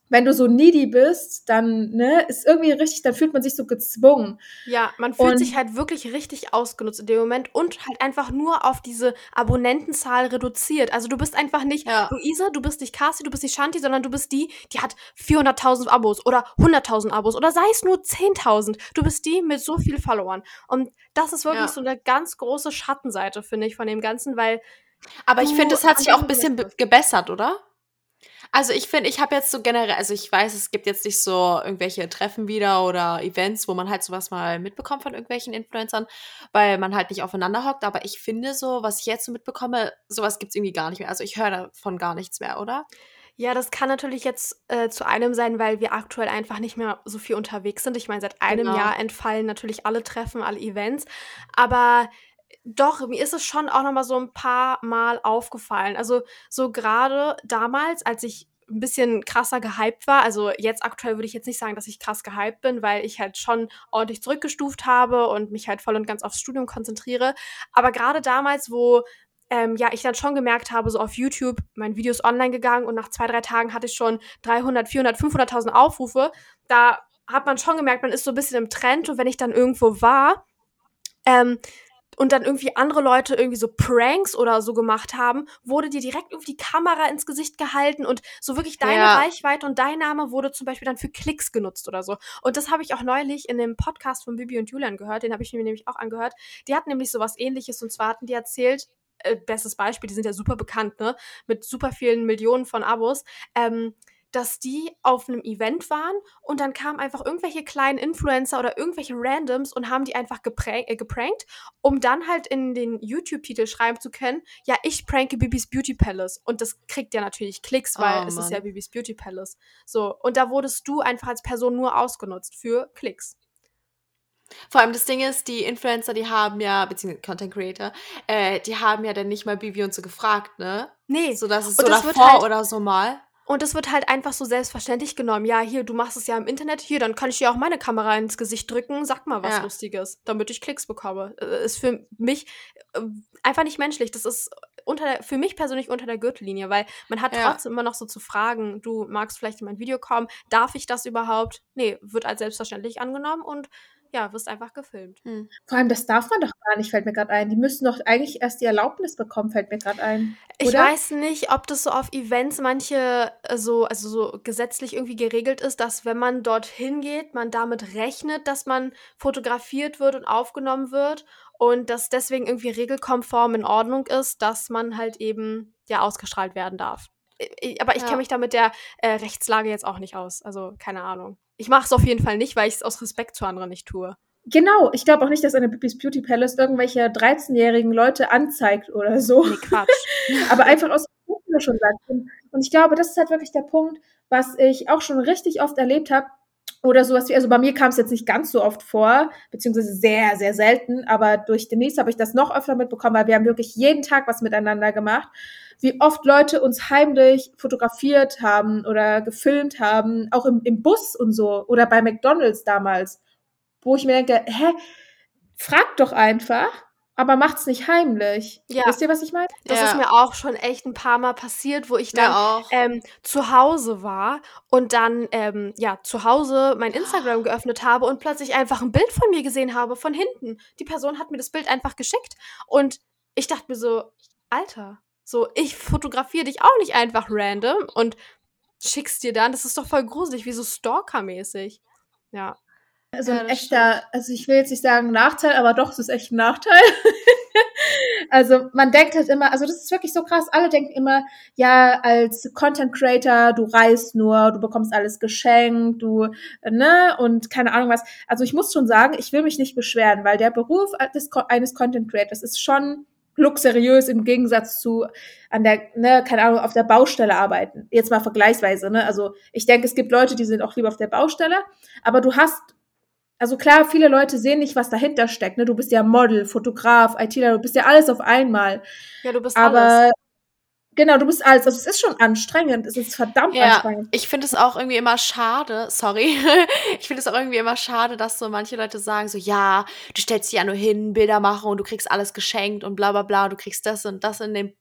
wenn du so needy bist, dann ne, ist irgendwie richtig, dann fühlt man sich so gezwungen. Ja, man fühlt und sich halt wirklich richtig ausgenutzt in dem Moment und halt einfach nur auf diese Abonnentenzahl reduziert. Also du bist einfach nicht ja. Luisa, du bist nicht Cassie, du bist nicht Shanti, sondern du bist die, die hat 400.000 Abos oder 100.000 Abos oder sei es nur 10.000. Du bist die mit so viel Followern. Und das ist wirklich ja. so eine ganz große Schattenseite, finde ich, von dem Ganzen, weil aber ich finde, es hat sich auch ein bisschen gebessert, oder? Also ich finde, ich habe jetzt so generell, also ich weiß, es gibt jetzt nicht so irgendwelche Treffen wieder oder Events, wo man halt sowas mal mitbekommt von irgendwelchen Influencern, weil man halt nicht aufeinander hockt. Aber ich finde so, was ich jetzt so mitbekomme, sowas gibt es irgendwie gar nicht mehr. Also ich höre davon gar nichts mehr, oder? Ja, das kann natürlich jetzt äh, zu einem sein, weil wir aktuell einfach nicht mehr so viel unterwegs sind. Ich meine, seit einem genau. Jahr entfallen natürlich alle Treffen, alle Events. Aber doch, mir ist es schon auch noch mal so ein paar Mal aufgefallen. Also, so gerade damals, als ich ein bisschen krasser gehypt war, also jetzt aktuell würde ich jetzt nicht sagen, dass ich krass gehypt bin, weil ich halt schon ordentlich zurückgestuft habe und mich halt voll und ganz aufs Studium konzentriere. Aber gerade damals, wo ähm, ja, ich dann schon gemerkt habe, so auf YouTube, mein Video ist online gegangen und nach zwei, drei Tagen hatte ich schon 300, 400, 500.000 Aufrufe. Da hat man schon gemerkt, man ist so ein bisschen im Trend und wenn ich dann irgendwo war, ähm, und dann irgendwie andere Leute irgendwie so Pranks oder so gemacht haben, wurde dir direkt irgendwie die Kamera ins Gesicht gehalten und so wirklich deine ja. Reichweite und dein Name wurde zum Beispiel dann für Klicks genutzt oder so. Und das habe ich auch neulich in dem Podcast von Bibi und Julian gehört, den habe ich mir nämlich auch angehört. Die hatten nämlich sowas ähnliches und zwar hatten die erzählt, äh, bestes Beispiel, die sind ja super bekannt, ne, mit super vielen Millionen von Abos, ähm, dass die auf einem Event waren und dann kamen einfach irgendwelche kleinen Influencer oder irgendwelche Randoms und haben die einfach geprankt, äh, geprankt um dann halt in den YouTube-Titel schreiben zu können, ja, ich pranke Bibis Beauty Palace. Und das kriegt ja natürlich Klicks, weil oh, es ist ja Bibis Beauty Palace. So, und da wurdest du einfach als Person nur ausgenutzt für Klicks. Vor allem das Ding ist, die Influencer, die haben ja, beziehungsweise Content Creator, äh, die haben ja dann nicht mal Bibi und so gefragt, ne? Nee. So, dass es so davor halt, oder so mal. Und es wird halt einfach so selbstverständlich genommen. Ja, hier, du machst es ja im Internet, hier, dann kann ich dir auch meine Kamera ins Gesicht drücken, sag mal was ja. Lustiges, damit ich Klicks bekomme. Äh, ist für mich äh, einfach nicht menschlich. Das ist unter der, für mich persönlich unter der Gürtellinie, weil man hat ja. trotzdem immer noch so zu fragen, du magst vielleicht in mein Video kommen, darf ich das überhaupt? Nee, wird als selbstverständlich angenommen und ja, wirst einfach gefilmt. Hm. Vor allem, das darf man doch gar nicht, fällt mir gerade ein. Die müssen doch eigentlich erst die Erlaubnis bekommen, fällt mir gerade ein. Oder? Ich weiß nicht, ob das so auf Events manche äh, so, also so gesetzlich irgendwie geregelt ist, dass wenn man dorthin geht, man damit rechnet, dass man fotografiert wird und aufgenommen wird und dass deswegen irgendwie regelkonform in Ordnung ist, dass man halt eben ja ausgestrahlt werden darf. Aber ich ja. kenne mich da mit der äh, Rechtslage jetzt auch nicht aus. Also keine Ahnung. Ich mache es auf jeden Fall nicht, weil ich es aus Respekt zu anderen nicht tue. Genau, ich glaube auch nicht, dass eine Bibis Beauty Palace irgendwelche 13-jährigen Leute anzeigt oder so. Nee, Quatsch. Aber einfach aus dem schon sagt. Und ich glaube, das ist halt wirklich der Punkt, was ich auch schon richtig oft erlebt habe. Oder sowas wie, also bei mir kam es jetzt nicht ganz so oft vor, beziehungsweise sehr, sehr selten, aber durch Denise habe ich das noch öfter mitbekommen, weil wir haben wirklich jeden Tag was miteinander gemacht wie oft Leute uns heimlich fotografiert haben oder gefilmt haben, auch im, im Bus und so oder bei McDonalds damals, wo ich mir denke, hä, frag doch einfach, aber macht's nicht heimlich. Ja. Wisst ihr, was ich meine? Das ja. ist mir auch schon echt ein paar Mal passiert, wo ich dann ja, ähm, zu Hause war und dann ähm, ja zu Hause mein Instagram geöffnet habe und plötzlich einfach ein Bild von mir gesehen habe von hinten. Die Person hat mir das Bild einfach geschickt und ich dachte mir so, Alter, so, ich fotografiere dich auch nicht einfach random und schickst dir dann. Das ist doch voll gruselig, wie so Stalker-mäßig. Ja. Also ein echter, also ich will jetzt nicht sagen Nachteil, aber doch, es ist echt ein Nachteil. also man denkt halt immer, also das ist wirklich so krass, alle denken immer, ja, als Content Creator, du reist nur, du bekommst alles geschenkt, du, ne, und keine Ahnung was. Also ich muss schon sagen, ich will mich nicht beschweren, weil der Beruf des, eines Content Creators ist schon luxuriös im Gegensatz zu an der, ne, keine Ahnung, auf der Baustelle arbeiten. Jetzt mal vergleichsweise, ne? Also ich denke, es gibt Leute, die sind auch lieber auf der Baustelle, aber du hast, also klar, viele Leute sehen nicht, was dahinter steckt. Ne? Du bist ja Model, Fotograf, ITler, du bist ja alles auf einmal. Ja, du bist aber alles. Genau, du bist alles. Also es ist schon anstrengend. Es ist verdammt ja, anstrengend. Ich finde es auch irgendwie immer schade, sorry. ich finde es auch irgendwie immer schade, dass so manche Leute sagen, so, ja, du stellst dich ja nur hin, Bilder machen und du kriegst alles geschenkt und bla bla bla, du kriegst das und das in den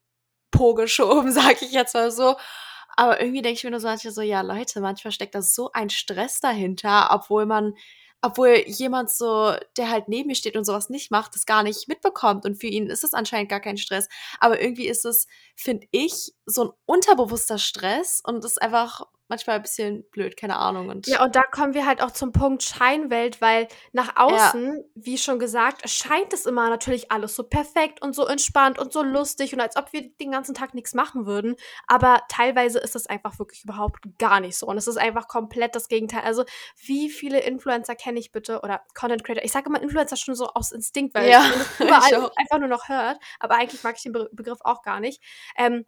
Po geschoben, sag ich jetzt mal so. Aber irgendwie denke ich mir nur so manchmal so, ja, Leute, manchmal steckt da so ein Stress dahinter, obwohl man obwohl jemand so, der halt neben mir steht und sowas nicht macht, das gar nicht mitbekommt und für ihn ist es anscheinend gar kein Stress. Aber irgendwie ist es, finde ich, so ein unterbewusster Stress und das ist einfach manchmal ein bisschen blöd, keine Ahnung. Und ja, und da kommen wir halt auch zum Punkt Scheinwelt, weil nach außen, ja. wie schon gesagt, scheint es immer natürlich alles so perfekt und so entspannt und so lustig und als ob wir den ganzen Tag nichts machen würden. Aber teilweise ist das einfach wirklich überhaupt gar nicht so. Und es ist einfach komplett das Gegenteil. Also, wie viele Influencer kenne ich bitte oder Content Creator? Ich sage immer Influencer schon so aus Instinkt, weil ja, ich überall einfach nur noch hört. Aber eigentlich mag ich den Be Begriff auch gar nicht. Ähm,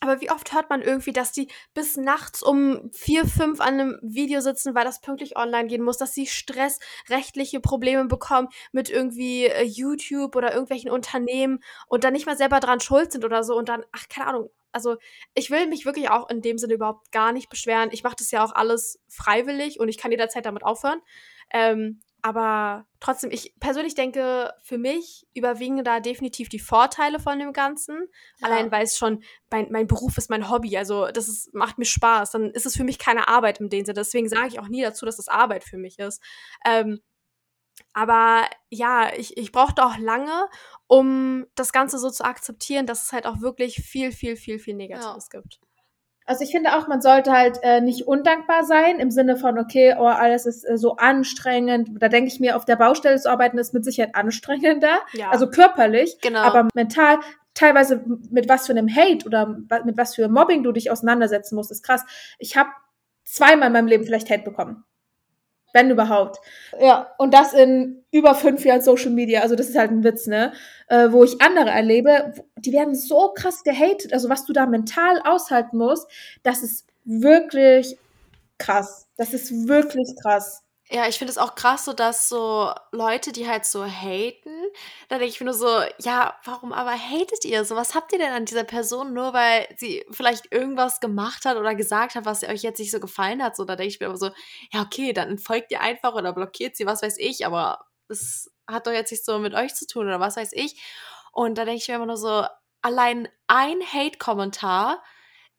aber wie oft hört man irgendwie, dass die bis nachts um vier, fünf an einem Video sitzen, weil das pünktlich online gehen muss, dass sie Stress, rechtliche Probleme bekommen mit irgendwie äh, YouTube oder irgendwelchen Unternehmen und dann nicht mal selber dran schuld sind oder so und dann, ach, keine Ahnung. Also ich will mich wirklich auch in dem Sinne überhaupt gar nicht beschweren. Ich mache das ja auch alles freiwillig und ich kann jederzeit damit aufhören. Ähm, aber trotzdem, ich persönlich denke, für mich überwiegen da definitiv die Vorteile von dem Ganzen. Ja. Allein weil es schon, mein, mein Beruf ist mein Hobby, also das ist, macht mir Spaß. Dann ist es für mich keine Arbeit im Sinne. Deswegen sage ich auch nie dazu, dass das Arbeit für mich ist. Ähm, aber ja, ich, ich brauchte auch lange, um das Ganze so zu akzeptieren, dass es halt auch wirklich viel, viel, viel, viel Negatives ja. gibt. Also ich finde auch, man sollte halt äh, nicht undankbar sein im Sinne von, okay, oh, alles ist äh, so anstrengend. Da denke ich mir, auf der Baustelle zu arbeiten ist mit Sicherheit anstrengender. Ja. Also körperlich, genau. aber mental teilweise mit was für einem Hate oder mit was für Mobbing du dich auseinandersetzen musst, ist krass. Ich habe zweimal in meinem Leben vielleicht Hate bekommen. Wenn überhaupt. Ja, und das in über fünf Jahren Social Media. Also das ist halt ein Witz, ne? Äh, wo ich andere erlebe, die werden so krass gehatet. Also was du da mental aushalten musst, das ist wirklich krass. Das ist wirklich krass. Ja, ich finde es auch krass, so dass so Leute, die halt so haten, da denke ich mir nur so, ja, warum aber hatet ihr so? Was habt ihr denn an dieser Person, nur weil sie vielleicht irgendwas gemacht hat oder gesagt hat, was euch jetzt nicht so gefallen hat? So, da denke ich mir aber so, ja, okay, dann folgt ihr einfach oder blockiert sie, was weiß ich, aber das hat doch jetzt nicht so mit euch zu tun oder was weiß ich. Und da denke ich mir immer nur so, allein ein Hate-Kommentar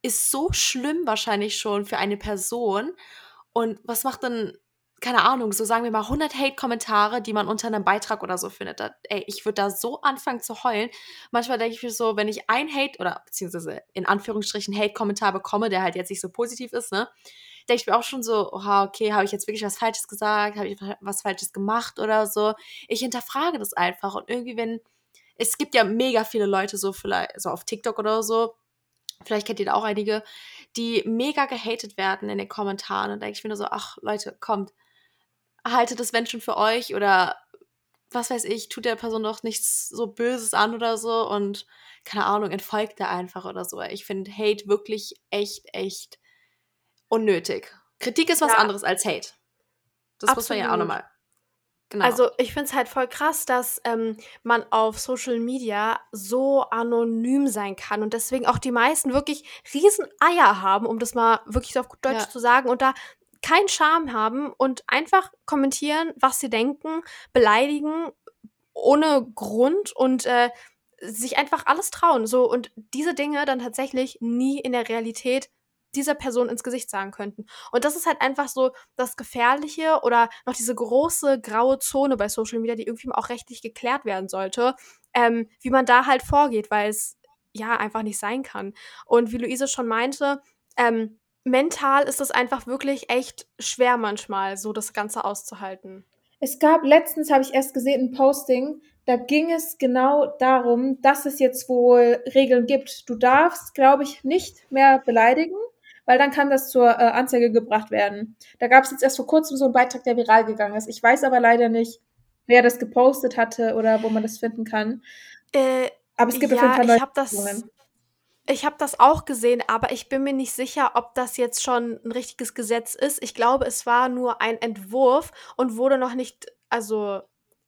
ist so schlimm wahrscheinlich schon für eine Person. Und was macht denn keine Ahnung, so sagen wir mal 100 Hate-Kommentare, die man unter einem Beitrag oder so findet. Da, ey, ich würde da so anfangen zu heulen. Manchmal denke ich mir so, wenn ich ein Hate oder beziehungsweise in Anführungsstrichen Hate-Kommentar bekomme, der halt jetzt nicht so positiv ist, ne, denke ich mir auch schon so, oha, okay, habe ich jetzt wirklich was Falsches gesagt? Habe ich was Falsches gemacht oder so? Ich hinterfrage das einfach und irgendwie, wenn es gibt ja mega viele Leute so vielleicht so auf TikTok oder so, vielleicht kennt ihr da auch einige, die mega gehatet werden in den Kommentaren und denke ich mir nur so, ach Leute, kommt, haltet das Menschen für euch oder was weiß ich, tut der Person doch nichts so Böses an oder so und keine Ahnung, entfolgt er einfach oder so. Ich finde Hate wirklich echt, echt unnötig. Kritik ist was ja. anderes als Hate. Das Absolut. muss man ja auch nochmal. Genau. Also ich finde es halt voll krass, dass ähm, man auf Social Media so anonym sein kann und deswegen auch die meisten wirklich riesen Eier haben, um das mal wirklich so auf gut Deutsch ja. zu sagen und da keinen Charme haben und einfach kommentieren, was sie denken, beleidigen ohne Grund und äh, sich einfach alles trauen. So und diese Dinge dann tatsächlich nie in der Realität dieser Person ins Gesicht sagen könnten. Und das ist halt einfach so das Gefährliche oder noch diese große graue Zone bei Social Media, die irgendwie auch rechtlich geklärt werden sollte, ähm, wie man da halt vorgeht, weil es ja einfach nicht sein kann. Und wie Luise schon meinte, ähm, mental ist es einfach wirklich echt schwer manchmal, so das Ganze auszuhalten. Es gab letztens, habe ich erst gesehen, ein Posting, da ging es genau darum, dass es jetzt wohl Regeln gibt. Du darfst, glaube ich, nicht mehr beleidigen, weil dann kann das zur äh, Anzeige gebracht werden. Da gab es jetzt erst vor kurzem so einen Beitrag, der viral gegangen ist. Ich weiß aber leider nicht, wer das gepostet hatte oder wo man das finden kann. Äh, aber es gibt ja, auf jeden Fall neue ich das, ich habe das auch gesehen, aber ich bin mir nicht sicher, ob das jetzt schon ein richtiges Gesetz ist. Ich glaube, es war nur ein Entwurf und wurde noch nicht, also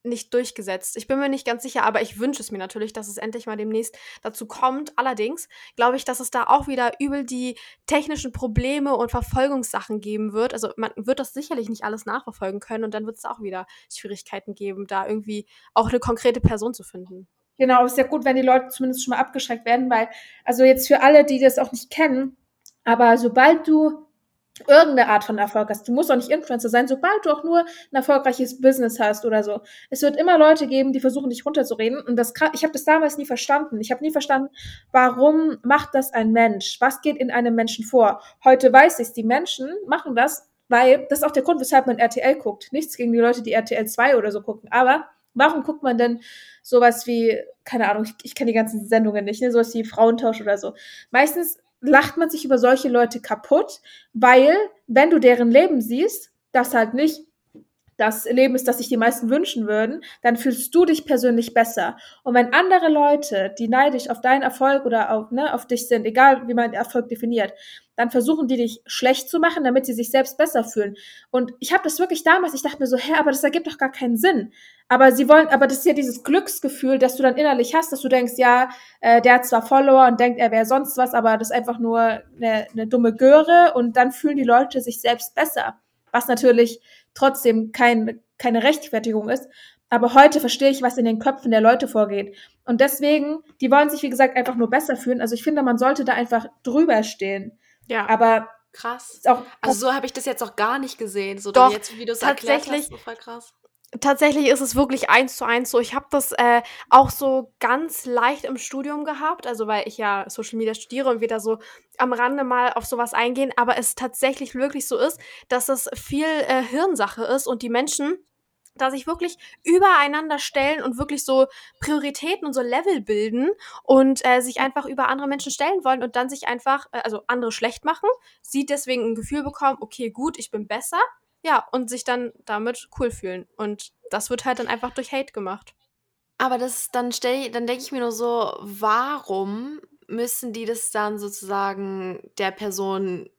nicht durchgesetzt. Ich bin mir nicht ganz sicher, aber ich wünsche es mir natürlich, dass es endlich mal demnächst dazu kommt. Allerdings glaube ich, dass es da auch wieder übel die technischen Probleme und Verfolgungssachen geben wird. Also man wird das sicherlich nicht alles nachverfolgen können und dann wird es auch wieder Schwierigkeiten geben, da irgendwie auch eine konkrete Person zu finden. Genau, ist ja gut, wenn die Leute zumindest schon mal abgeschreckt werden, weil, also jetzt für alle, die das auch nicht kennen, aber sobald du irgendeine Art von Erfolg hast, du musst auch nicht Influencer sein, sobald du auch nur ein erfolgreiches Business hast oder so, es wird immer Leute geben, die versuchen, dich runterzureden. Und das, ich habe das damals nie verstanden. Ich habe nie verstanden, warum macht das ein Mensch? Was geht in einem Menschen vor? Heute weiß ich, die Menschen machen das, weil das ist auch der Grund, weshalb man RTL guckt. Nichts gegen die Leute, die RTL 2 oder so gucken, aber Warum guckt man denn sowas wie, keine Ahnung, ich, ich kenne die ganzen Sendungen nicht, ne, sowas wie Frauentausch oder so. Meistens lacht man sich über solche Leute kaputt, weil, wenn du deren Leben siehst, das halt nicht das Leben ist, das sich die meisten wünschen würden, dann fühlst du dich persönlich besser. Und wenn andere Leute, die neidisch auf deinen Erfolg oder auf, ne, auf dich sind, egal wie man Erfolg definiert, dann versuchen die dich schlecht zu machen, damit sie sich selbst besser fühlen. Und ich habe das wirklich damals, ich dachte mir so, hä, aber das ergibt doch gar keinen Sinn. Aber sie wollen, aber das ist ja dieses Glücksgefühl, dass du dann innerlich hast, dass du denkst, ja, äh, der hat zwar Follower und denkt, er wäre sonst was, aber das ist einfach nur eine, eine dumme Göre und dann fühlen die Leute sich selbst besser. Was natürlich trotzdem kein, keine Rechtfertigung ist. Aber heute verstehe ich, was in den Köpfen der Leute vorgeht. Und deswegen, die wollen sich, wie gesagt, einfach nur besser fühlen. Also ich finde, man sollte da einfach drüber stehen. Ja. Aber krass. Auch, also so habe ich das jetzt auch gar nicht gesehen. So Doch, jetzt, wie du es erklärt hast, so voll krass tatsächlich ist es wirklich eins zu eins so. Ich habe das äh, auch so ganz leicht im Studium gehabt, also weil ich ja Social Media studiere und wieder so am Rande mal auf sowas eingehen, aber es tatsächlich wirklich so ist, dass es viel äh, Hirnsache ist und die Menschen da sich wirklich übereinander stellen und wirklich so Prioritäten und so Level bilden und äh, sich einfach über andere Menschen stellen wollen und dann sich einfach, äh, also andere schlecht machen, sie deswegen ein Gefühl bekommen, okay, gut, ich bin besser, ja, und sich dann damit cool fühlen. Und das wird halt dann einfach durch Hate gemacht. Aber das, dann stell, dann denke ich mir nur so, warum müssen die das dann sozusagen der Person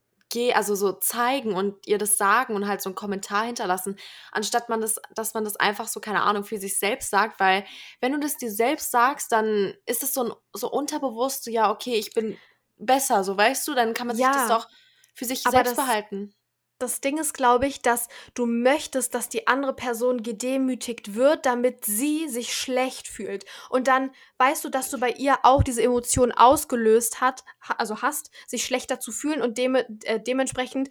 also so zeigen und ihr das sagen und halt so einen Kommentar hinterlassen, anstatt man das, dass man das einfach so, keine Ahnung, für sich selbst sagt, weil wenn du das dir selbst sagst, dann ist es so, ein, so unterbewusst, so, ja, okay, ich bin besser, so weißt du, dann kann man ja, sich das doch für sich selbst das, behalten das Ding ist, glaube ich, dass du möchtest, dass die andere Person gedemütigt wird, damit sie sich schlecht fühlt. Und dann weißt du, dass du bei ihr auch diese Emotion ausgelöst hat, also hast, sich schlechter zu fühlen und dem, äh, dementsprechend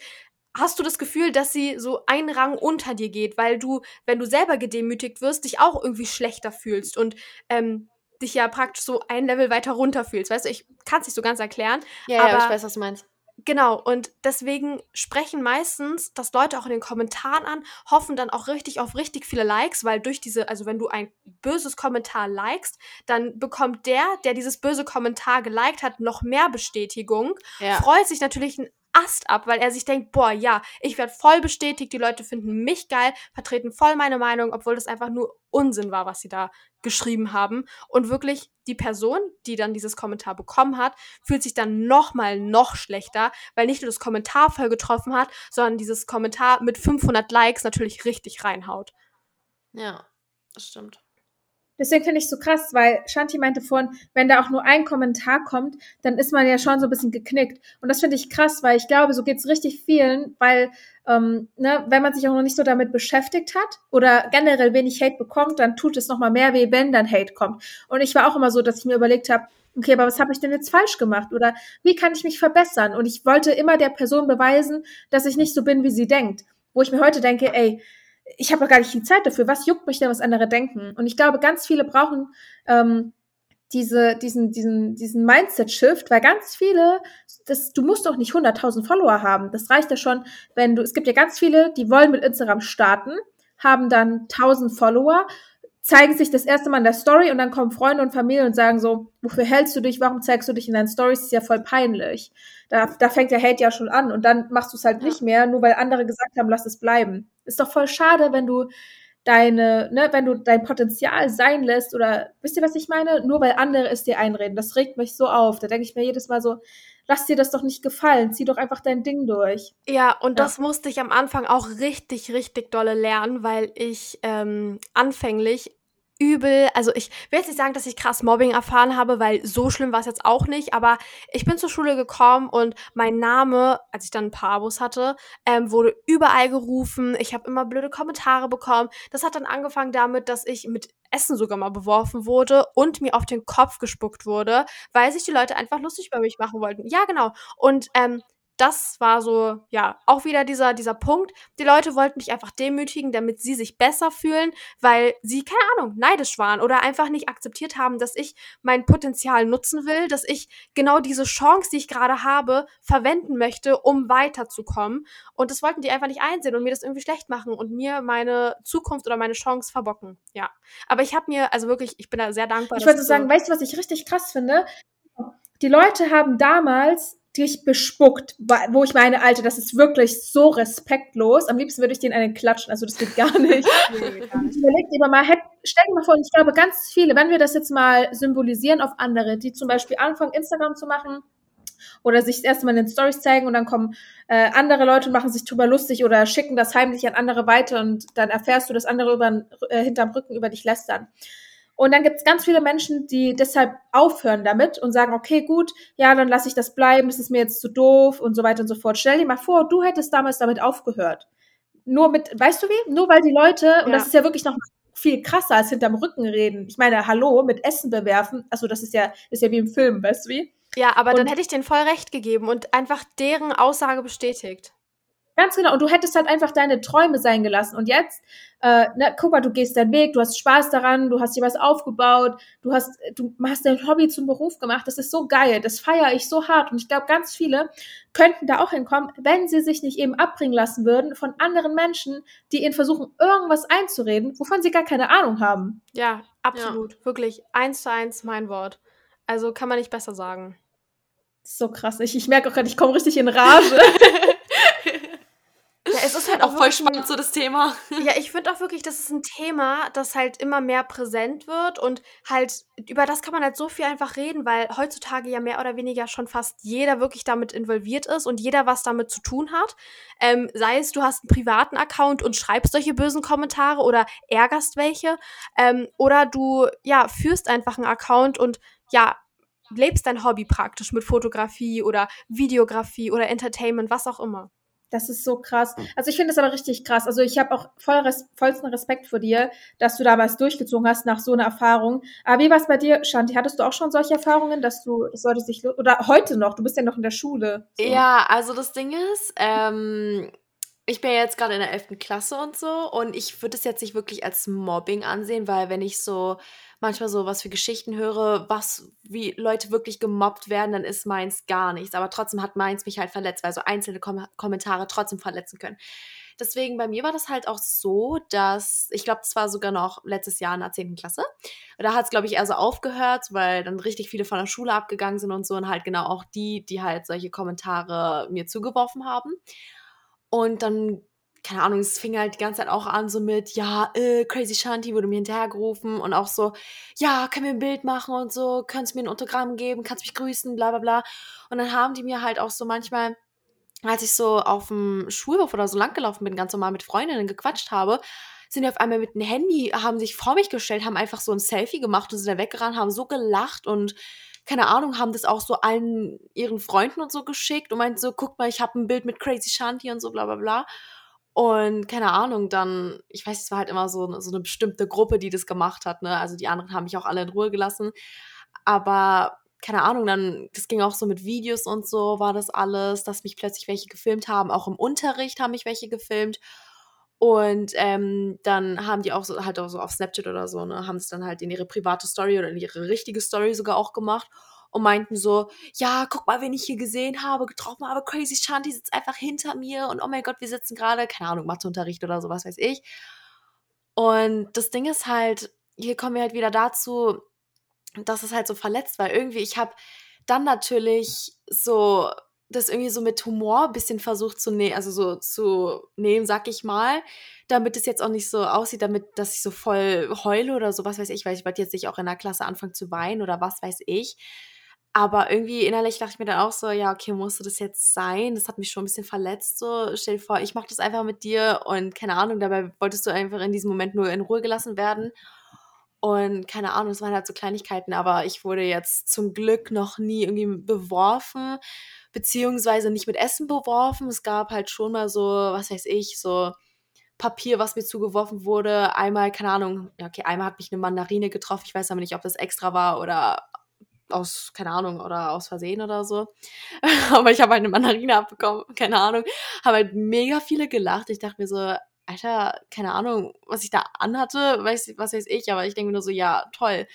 hast du das Gefühl, dass sie so einen Rang unter dir geht, weil du, wenn du selber gedemütigt wirst, dich auch irgendwie schlechter fühlst und ähm, dich ja praktisch so ein Level weiter runter fühlst. Weißt du, ich kann es nicht so ganz erklären. Ja, aber ja, ich weiß, was du meinst. Genau, und deswegen sprechen meistens das Leute auch in den Kommentaren an, hoffen dann auch richtig auf richtig viele Likes, weil durch diese, also wenn du ein böses Kommentar likest, dann bekommt der, der dieses böse Kommentar geliked hat, noch mehr Bestätigung, ja. freut sich natürlich ein Ast ab, weil er sich denkt, boah, ja, ich werde voll bestätigt, die Leute finden mich geil, vertreten voll meine Meinung, obwohl das einfach nur Unsinn war, was sie da geschrieben haben. Und wirklich die Person, die dann dieses Kommentar bekommen hat, fühlt sich dann nochmal noch schlechter, weil nicht nur das Kommentar voll getroffen hat, sondern dieses Kommentar mit 500 Likes natürlich richtig reinhaut. Ja, das stimmt. Deswegen finde ich so krass, weil Shanti meinte vorhin, wenn da auch nur ein Kommentar kommt, dann ist man ja schon so ein bisschen geknickt. Und das finde ich krass, weil ich glaube, so geht es richtig vielen, weil ähm, ne, wenn man sich auch noch nicht so damit beschäftigt hat oder generell wenig Hate bekommt, dann tut es nochmal mehr weh, wenn dann Hate kommt. Und ich war auch immer so, dass ich mir überlegt habe, okay, aber was habe ich denn jetzt falsch gemacht? Oder wie kann ich mich verbessern? Und ich wollte immer der Person beweisen, dass ich nicht so bin, wie sie denkt. Wo ich mir heute denke, ey, ich habe doch gar nicht die Zeit dafür. Was juckt mich denn, was andere denken? Und ich glaube, ganz viele brauchen ähm, diese, diesen, diesen, diesen Mindset-Shift, weil ganz viele, das, du musst doch nicht 100.000 Follower haben. Das reicht ja schon, wenn du, es gibt ja ganz viele, die wollen mit Instagram starten, haben dann 1000 Follower, zeigen sich das erste Mal in der Story und dann kommen Freunde und Familie und sagen so, wofür hältst du dich, warum zeigst du dich in deinen Stories, das ist ja voll peinlich. Da, da fängt der Hate ja schon an und dann machst du es halt ja. nicht mehr, nur weil andere gesagt haben, lass es bleiben. Ist doch voll schade, wenn du deine, ne, wenn du dein Potenzial sein lässt oder wisst ihr, was ich meine? Nur weil andere es dir einreden. Das regt mich so auf. Da denke ich mir jedes Mal so, lass dir das doch nicht gefallen. Zieh doch einfach dein Ding durch. Ja, und ja. das musste ich am Anfang auch richtig, richtig dolle lernen, weil ich ähm, anfänglich übel, also ich will jetzt nicht sagen, dass ich krass Mobbing erfahren habe, weil so schlimm war es jetzt auch nicht, aber ich bin zur Schule gekommen und mein Name, als ich dann ein paar Abos hatte, ähm, wurde überall gerufen. Ich habe immer blöde Kommentare bekommen. Das hat dann angefangen damit, dass ich mit Essen sogar mal beworfen wurde und mir auf den Kopf gespuckt wurde, weil sich die Leute einfach lustig über mich machen wollten. Ja, genau. Und ähm, das war so, ja, auch wieder dieser, dieser Punkt. Die Leute wollten mich einfach demütigen, damit sie sich besser fühlen, weil sie, keine Ahnung, neidisch waren oder einfach nicht akzeptiert haben, dass ich mein Potenzial nutzen will, dass ich genau diese Chance, die ich gerade habe, verwenden möchte, um weiterzukommen. Und das wollten die einfach nicht einsehen und mir das irgendwie schlecht machen und mir meine Zukunft oder meine Chance verbocken. Ja. Aber ich habe mir, also wirklich, ich bin da sehr dankbar. Ich wollte sagen, so weißt du, was ich richtig krass finde? Die Leute haben damals dich bespuckt, wo ich meine, Alter, das ist wirklich so respektlos. Am liebsten würde ich den einen klatschen, also das geht gar nicht. nee, gar nicht. Mal, stell dir mal vor, ich glaube, ganz viele, wenn wir das jetzt mal symbolisieren auf andere, die zum Beispiel anfangen, Instagram zu machen, oder sich das erste Mal in den Stories zeigen und dann kommen äh, andere Leute und machen sich drüber lustig oder schicken das heimlich an andere weiter und dann erfährst du, dass andere über, äh, hinterm Rücken über dich lästern. Und dann gibt es ganz viele Menschen, die deshalb aufhören damit und sagen, okay, gut, ja, dann lasse ich das bleiben, das ist mir jetzt zu doof und so weiter und so fort. Stell dir mal vor, du hättest damals damit aufgehört. Nur mit, weißt du wie? Nur weil die Leute, ja. und das ist ja wirklich noch viel krasser als hinterm Rücken reden. Ich meine, hallo, mit Essen bewerfen, also das ist ja, ist ja wie im Film, weißt du wie? Ja, aber und, dann hätte ich denen voll recht gegeben und einfach deren Aussage bestätigt. Ganz genau. Und du hättest halt einfach deine Träume sein gelassen. Und jetzt, äh, na, guck mal, du gehst deinen Weg, du hast Spaß daran, du hast dir was aufgebaut, du hast, du hast dein Hobby zum Beruf gemacht. Das ist so geil. Das feiere ich so hart. Und ich glaube, ganz viele könnten da auch hinkommen, wenn sie sich nicht eben abbringen lassen würden von anderen Menschen, die ihnen versuchen, irgendwas einzureden, wovon sie gar keine Ahnung haben. Ja, absolut. Ja. Wirklich. Eins zu eins mein Wort. Also kann man nicht besser sagen. So krass. Ich, ich merke auch gerade, ich komme richtig in Rage. Ja, es ist halt auch, voll spannend, so das Thema. Ja, ich finde auch wirklich, das ist ein Thema, das halt immer mehr präsent wird und halt über das kann man halt so viel einfach reden, weil heutzutage ja mehr oder weniger schon fast jeder wirklich damit involviert ist und jeder was damit zu tun hat. Ähm, sei es, du hast einen privaten Account und schreibst solche bösen Kommentare oder ärgerst welche, ähm, oder du, ja, führst einfach einen Account und ja, lebst dein Hobby praktisch mit Fotografie oder Videografie oder Entertainment, was auch immer. Das ist so krass. Also ich finde es aber richtig krass. Also ich habe auch voll res vollsten Respekt vor dir, dass du damals durchgezogen hast nach so einer Erfahrung. Aber wie war es bei dir, Shanti? Hattest du auch schon solche Erfahrungen, dass du, das sollte sich, oder heute noch, du bist ja noch in der Schule. So. Ja, also das Ding ist, ähm, ich bin ja jetzt gerade in der 11. Klasse und so und ich würde es jetzt nicht wirklich als Mobbing ansehen, weil wenn ich so manchmal so was für Geschichten höre, was, wie Leute wirklich gemobbt werden, dann ist meins gar nichts. Aber trotzdem hat meins mich halt verletzt, weil so einzelne Kom Kommentare trotzdem verletzen können. Deswegen bei mir war das halt auch so, dass ich glaube, das war sogar noch letztes Jahr in der 10. Klasse. Da hat es, glaube ich, eher so aufgehört, weil dann richtig viele von der Schule abgegangen sind und so und halt genau auch die, die halt solche Kommentare mir zugeworfen haben. Und dann keine Ahnung, es fing halt die ganze Zeit auch an, so mit, ja, äh, Crazy Shanti wurde mir hinterhergerufen und auch so, ja, können wir ein Bild machen und so, kannst mir ein Autogramm geben, kannst mich grüßen, bla bla bla. Und dann haben die mir halt auch so manchmal, als ich so auf dem Schulhof oder so langgelaufen bin, ganz normal mit Freundinnen gequatscht habe, sind die auf einmal mit dem Handy, haben sich vor mich gestellt, haben einfach so ein Selfie gemacht und sind da weggerannt, haben so gelacht und keine Ahnung, haben das auch so allen ihren Freunden und so geschickt und meinten so, guck mal, ich habe ein Bild mit Crazy Shanti und so, bla bla bla. Und keine Ahnung, dann, ich weiß, es war halt immer so, so eine bestimmte Gruppe, die das gemacht hat, ne? Also die anderen haben mich auch alle in Ruhe gelassen. Aber keine Ahnung, dann, das ging auch so mit Videos und so, war das alles, dass mich plötzlich welche gefilmt haben. Auch im Unterricht haben mich welche gefilmt. Und ähm, dann haben die auch so, halt auch so auf Snapchat oder so, ne, haben es dann halt in ihre private Story oder in ihre richtige Story sogar auch gemacht und meinten so, ja, guck mal, wen ich hier gesehen habe, getroffen habe, Crazy Shanti sitzt einfach hinter mir und oh mein Gott, wir sitzen gerade, keine Ahnung, Matheunterricht oder so, was weiß ich. Und das Ding ist halt, hier kommen wir halt wieder dazu, dass es halt so verletzt, weil irgendwie, ich habe dann natürlich so das irgendwie so mit Humor ein bisschen versucht zu nehmen, also so zu nehmen, sag ich mal, damit es jetzt auch nicht so aussieht, damit, dass ich so voll heule oder so, was weiß ich, weil ich wollte jetzt nicht auch in der Klasse anfangen zu weinen oder was weiß ich. Aber irgendwie innerlich dachte ich mir dann auch so, ja, okay, musste das jetzt sein? Das hat mich schon ein bisschen verletzt. So, stell dir vor, ich mache das einfach mit dir und keine Ahnung, dabei wolltest du einfach in diesem Moment nur in Ruhe gelassen werden. Und keine Ahnung, es waren halt so Kleinigkeiten, aber ich wurde jetzt zum Glück noch nie irgendwie beworfen, beziehungsweise nicht mit Essen beworfen. Es gab halt schon mal so, was weiß ich, so Papier, was mir zugeworfen wurde. Einmal, keine Ahnung, okay, einmal hat mich eine Mandarine getroffen. Ich weiß aber nicht, ob das extra war oder aus, keine Ahnung, oder aus Versehen oder so. Aber ich habe halt eine Mandarine abbekommen, keine Ahnung. Habe halt mega viele gelacht. Ich dachte mir so, Alter, keine Ahnung, was ich da anhatte, weiß, was weiß ich, aber ich denke mir nur so, ja, toll.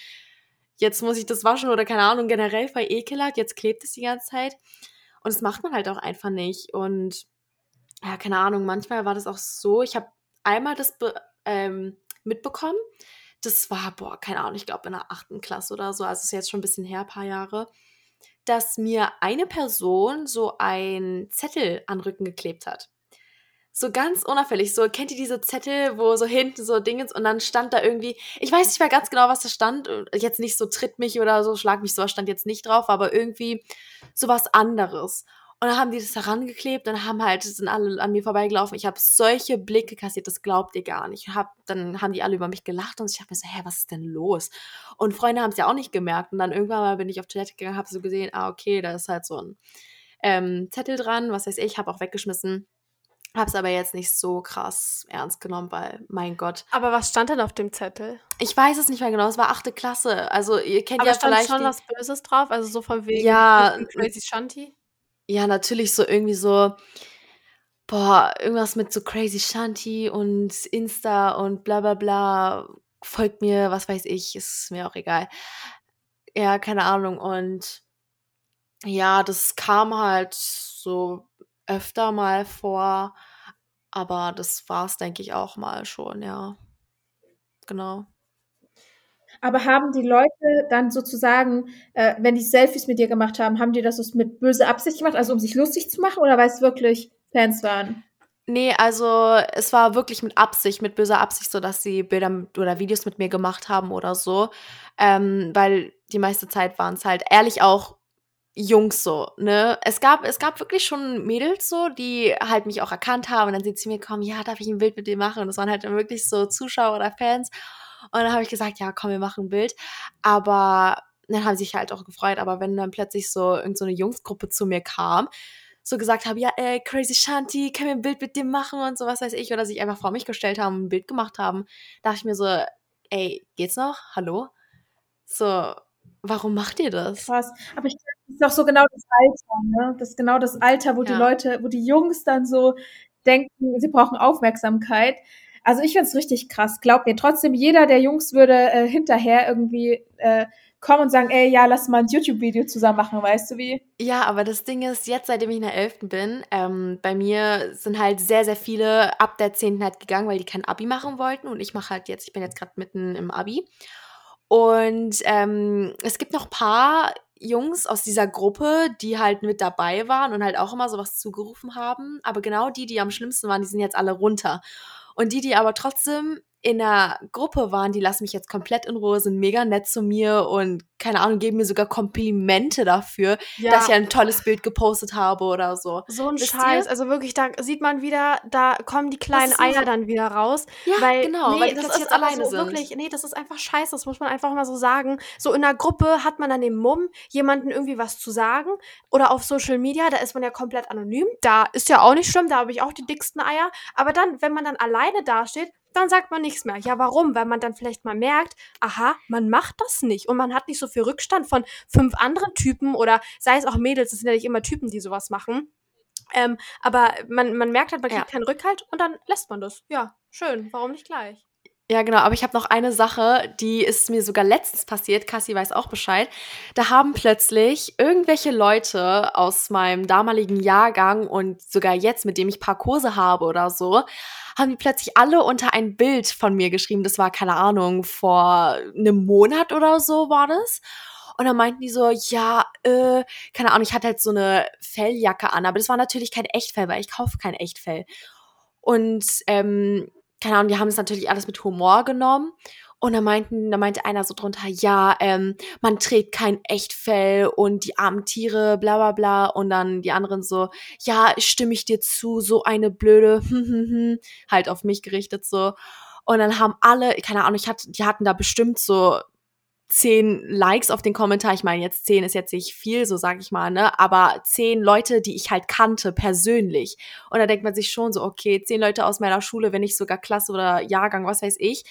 Jetzt muss ich das waschen oder keine Ahnung, generell voll ekelhaft, jetzt klebt es die ganze Zeit. Und das macht man halt auch einfach nicht. Und ja, keine Ahnung, manchmal war das auch so, ich habe einmal das ähm, mitbekommen, das war, boah, keine Ahnung, ich glaube in der achten Klasse oder so, also ist jetzt schon ein bisschen her, ein paar Jahre, dass mir eine Person so ein Zettel an den Rücken geklebt hat. So ganz unauffällig, so kennt ihr diese Zettel, wo so hinten so Dingens und dann stand da irgendwie, ich weiß nicht mehr ganz genau, was da stand, jetzt nicht so tritt mich oder so, schlag mich, so stand jetzt nicht drauf, aber irgendwie sowas anderes. Und dann haben die das herangeklebt und haben halt, sind alle an mir vorbeigelaufen. Ich habe solche Blicke kassiert, das glaubt ihr gar nicht. Hab, dann haben die alle über mich gelacht und ich dachte mir so, hä, was ist denn los? Und Freunde haben es ja auch nicht gemerkt. Und dann irgendwann mal bin ich auf Toilette gegangen, habe so gesehen, ah, okay, da ist halt so ein ähm, Zettel dran, was weiß ich, habe auch weggeschmissen. Hab's aber jetzt nicht so krass ernst genommen, weil, mein Gott. Aber was stand denn auf dem Zettel? Ich weiß es nicht mehr genau, es war achte Klasse. Also, ihr kennt aber ja stand vielleicht. schon was Böses drauf? Also, so von wegen ja, Crazy Shanti? ja, natürlich so irgendwie so, boah, irgendwas mit so Crazy Shanty und Insta und bla bla bla. Folgt mir, was weiß ich, ist mir auch egal. Ja, keine Ahnung. Und ja, das kam halt so öfter mal vor, aber das war's, denke ich, auch mal schon, ja. Genau. Aber haben die Leute dann sozusagen, äh, wenn die Selfies mit dir gemacht haben, haben die das mit böser Absicht gemacht, also um sich lustig zu machen oder weil es wirklich Fans waren? Nee, also es war wirklich mit Absicht, mit böser Absicht, so dass sie Bilder oder Videos mit mir gemacht haben oder so. Ähm, weil die meiste Zeit waren es halt ehrlich auch Jungs so, ne? Es gab, es gab wirklich schon Mädels so, die halt mich auch erkannt haben und dann sind sie mir gekommen, ja, darf ich ein Bild mit dir machen? Und das waren halt dann wirklich so Zuschauer oder Fans. Und dann habe ich gesagt, ja, komm, wir machen ein Bild. Aber dann haben sie sich halt auch gefreut. Aber wenn dann plötzlich so irgendeine so Jungsgruppe zu mir kam, so gesagt haben, ja, ey, Crazy Shanti, können wir ein Bild mit dir machen und so, was weiß ich, oder sich einfach vor mich gestellt haben und ein Bild gemacht haben, dachte ich mir so, ey, geht's noch? Hallo? So, warum macht ihr das? Krass. Aber ich ist doch so genau das Alter, ne? Das ist genau das Alter, wo ja. die Leute, wo die Jungs dann so denken, sie brauchen Aufmerksamkeit. Also ich finde es richtig krass. Glaub mir, trotzdem, jeder der Jungs würde äh, hinterher irgendwie äh, kommen und sagen, ey, ja, lass mal ein YouTube-Video zusammen machen, weißt du wie? Ja, aber das Ding ist, jetzt, seitdem ich in der 11. bin, ähm, bei mir sind halt sehr, sehr viele ab der 10. halt gegangen, weil die kein Abi machen wollten und ich mache halt jetzt, ich bin jetzt gerade mitten im Abi. Und ähm, es gibt noch ein paar Jungs aus dieser Gruppe, die halt mit dabei waren und halt auch immer sowas zugerufen haben. Aber genau die, die am schlimmsten waren, die sind jetzt alle runter. Und die, die aber trotzdem in einer Gruppe waren, die lassen mich jetzt komplett in Ruhe, sind mega nett zu mir und keine Ahnung, geben mir sogar Komplimente dafür, ja. dass ich ein tolles Bild gepostet habe oder so. So ein Wisst Scheiß. Ihr? Also wirklich, da sieht man wieder, da kommen die kleinen Eier dann wieder raus. Ja, weil, genau, nee, weil die das ist alleine so sind. Wirklich, nee, das ist einfach scheiße, das muss man einfach mal so sagen. So in einer Gruppe hat man dann den Mumm, jemanden irgendwie was zu sagen. Oder auf Social Media, da ist man ja komplett anonym. Da ist ja auch nicht schlimm, da habe ich auch die dicksten Eier. Aber dann, wenn man dann alleine dasteht, dann sagt man nichts mehr. Ja, warum? Weil man dann vielleicht mal merkt, aha, man macht das nicht und man hat nicht so viel Rückstand von fünf anderen Typen oder sei es auch Mädels, das sind ja nicht immer Typen, die sowas machen. Ähm, aber man, man merkt halt, man kriegt ja. keinen Rückhalt und dann lässt man das. Ja, schön. Warum nicht gleich? Ja, genau, aber ich habe noch eine Sache, die ist mir sogar letztens passiert. Cassie weiß auch Bescheid. Da haben plötzlich irgendwelche Leute aus meinem damaligen Jahrgang und sogar jetzt, mit dem ich paar Kurse habe oder so, haben die plötzlich alle unter ein Bild von mir geschrieben. Das war, keine Ahnung, vor einem Monat oder so war das. Und dann meinten die so, ja, äh, keine Ahnung, ich hatte halt so eine Felljacke an, aber das war natürlich kein Echtfell, weil ich kaufe kein Echtfell. Und ähm, keine Ahnung, die haben es natürlich alles mit Humor genommen. Und da meinten, da meinte einer so drunter, ja, ähm, man trägt kein Echtfell und die armen Tiere, bla bla bla. Und dann die anderen so, ja, stimme ich dir zu, so eine blöde, hm, hm, hm, halt auf mich gerichtet so. Und dann haben alle, keine Ahnung, ich hatte, die hatten da bestimmt so zehn Likes auf den Kommentar. Ich meine, jetzt zehn ist jetzt nicht viel, so sag ich mal, ne? Aber zehn Leute, die ich halt kannte, persönlich. Und da denkt man sich schon so, okay, zehn Leute aus meiner Schule, wenn nicht sogar Klasse oder Jahrgang, was weiß ich,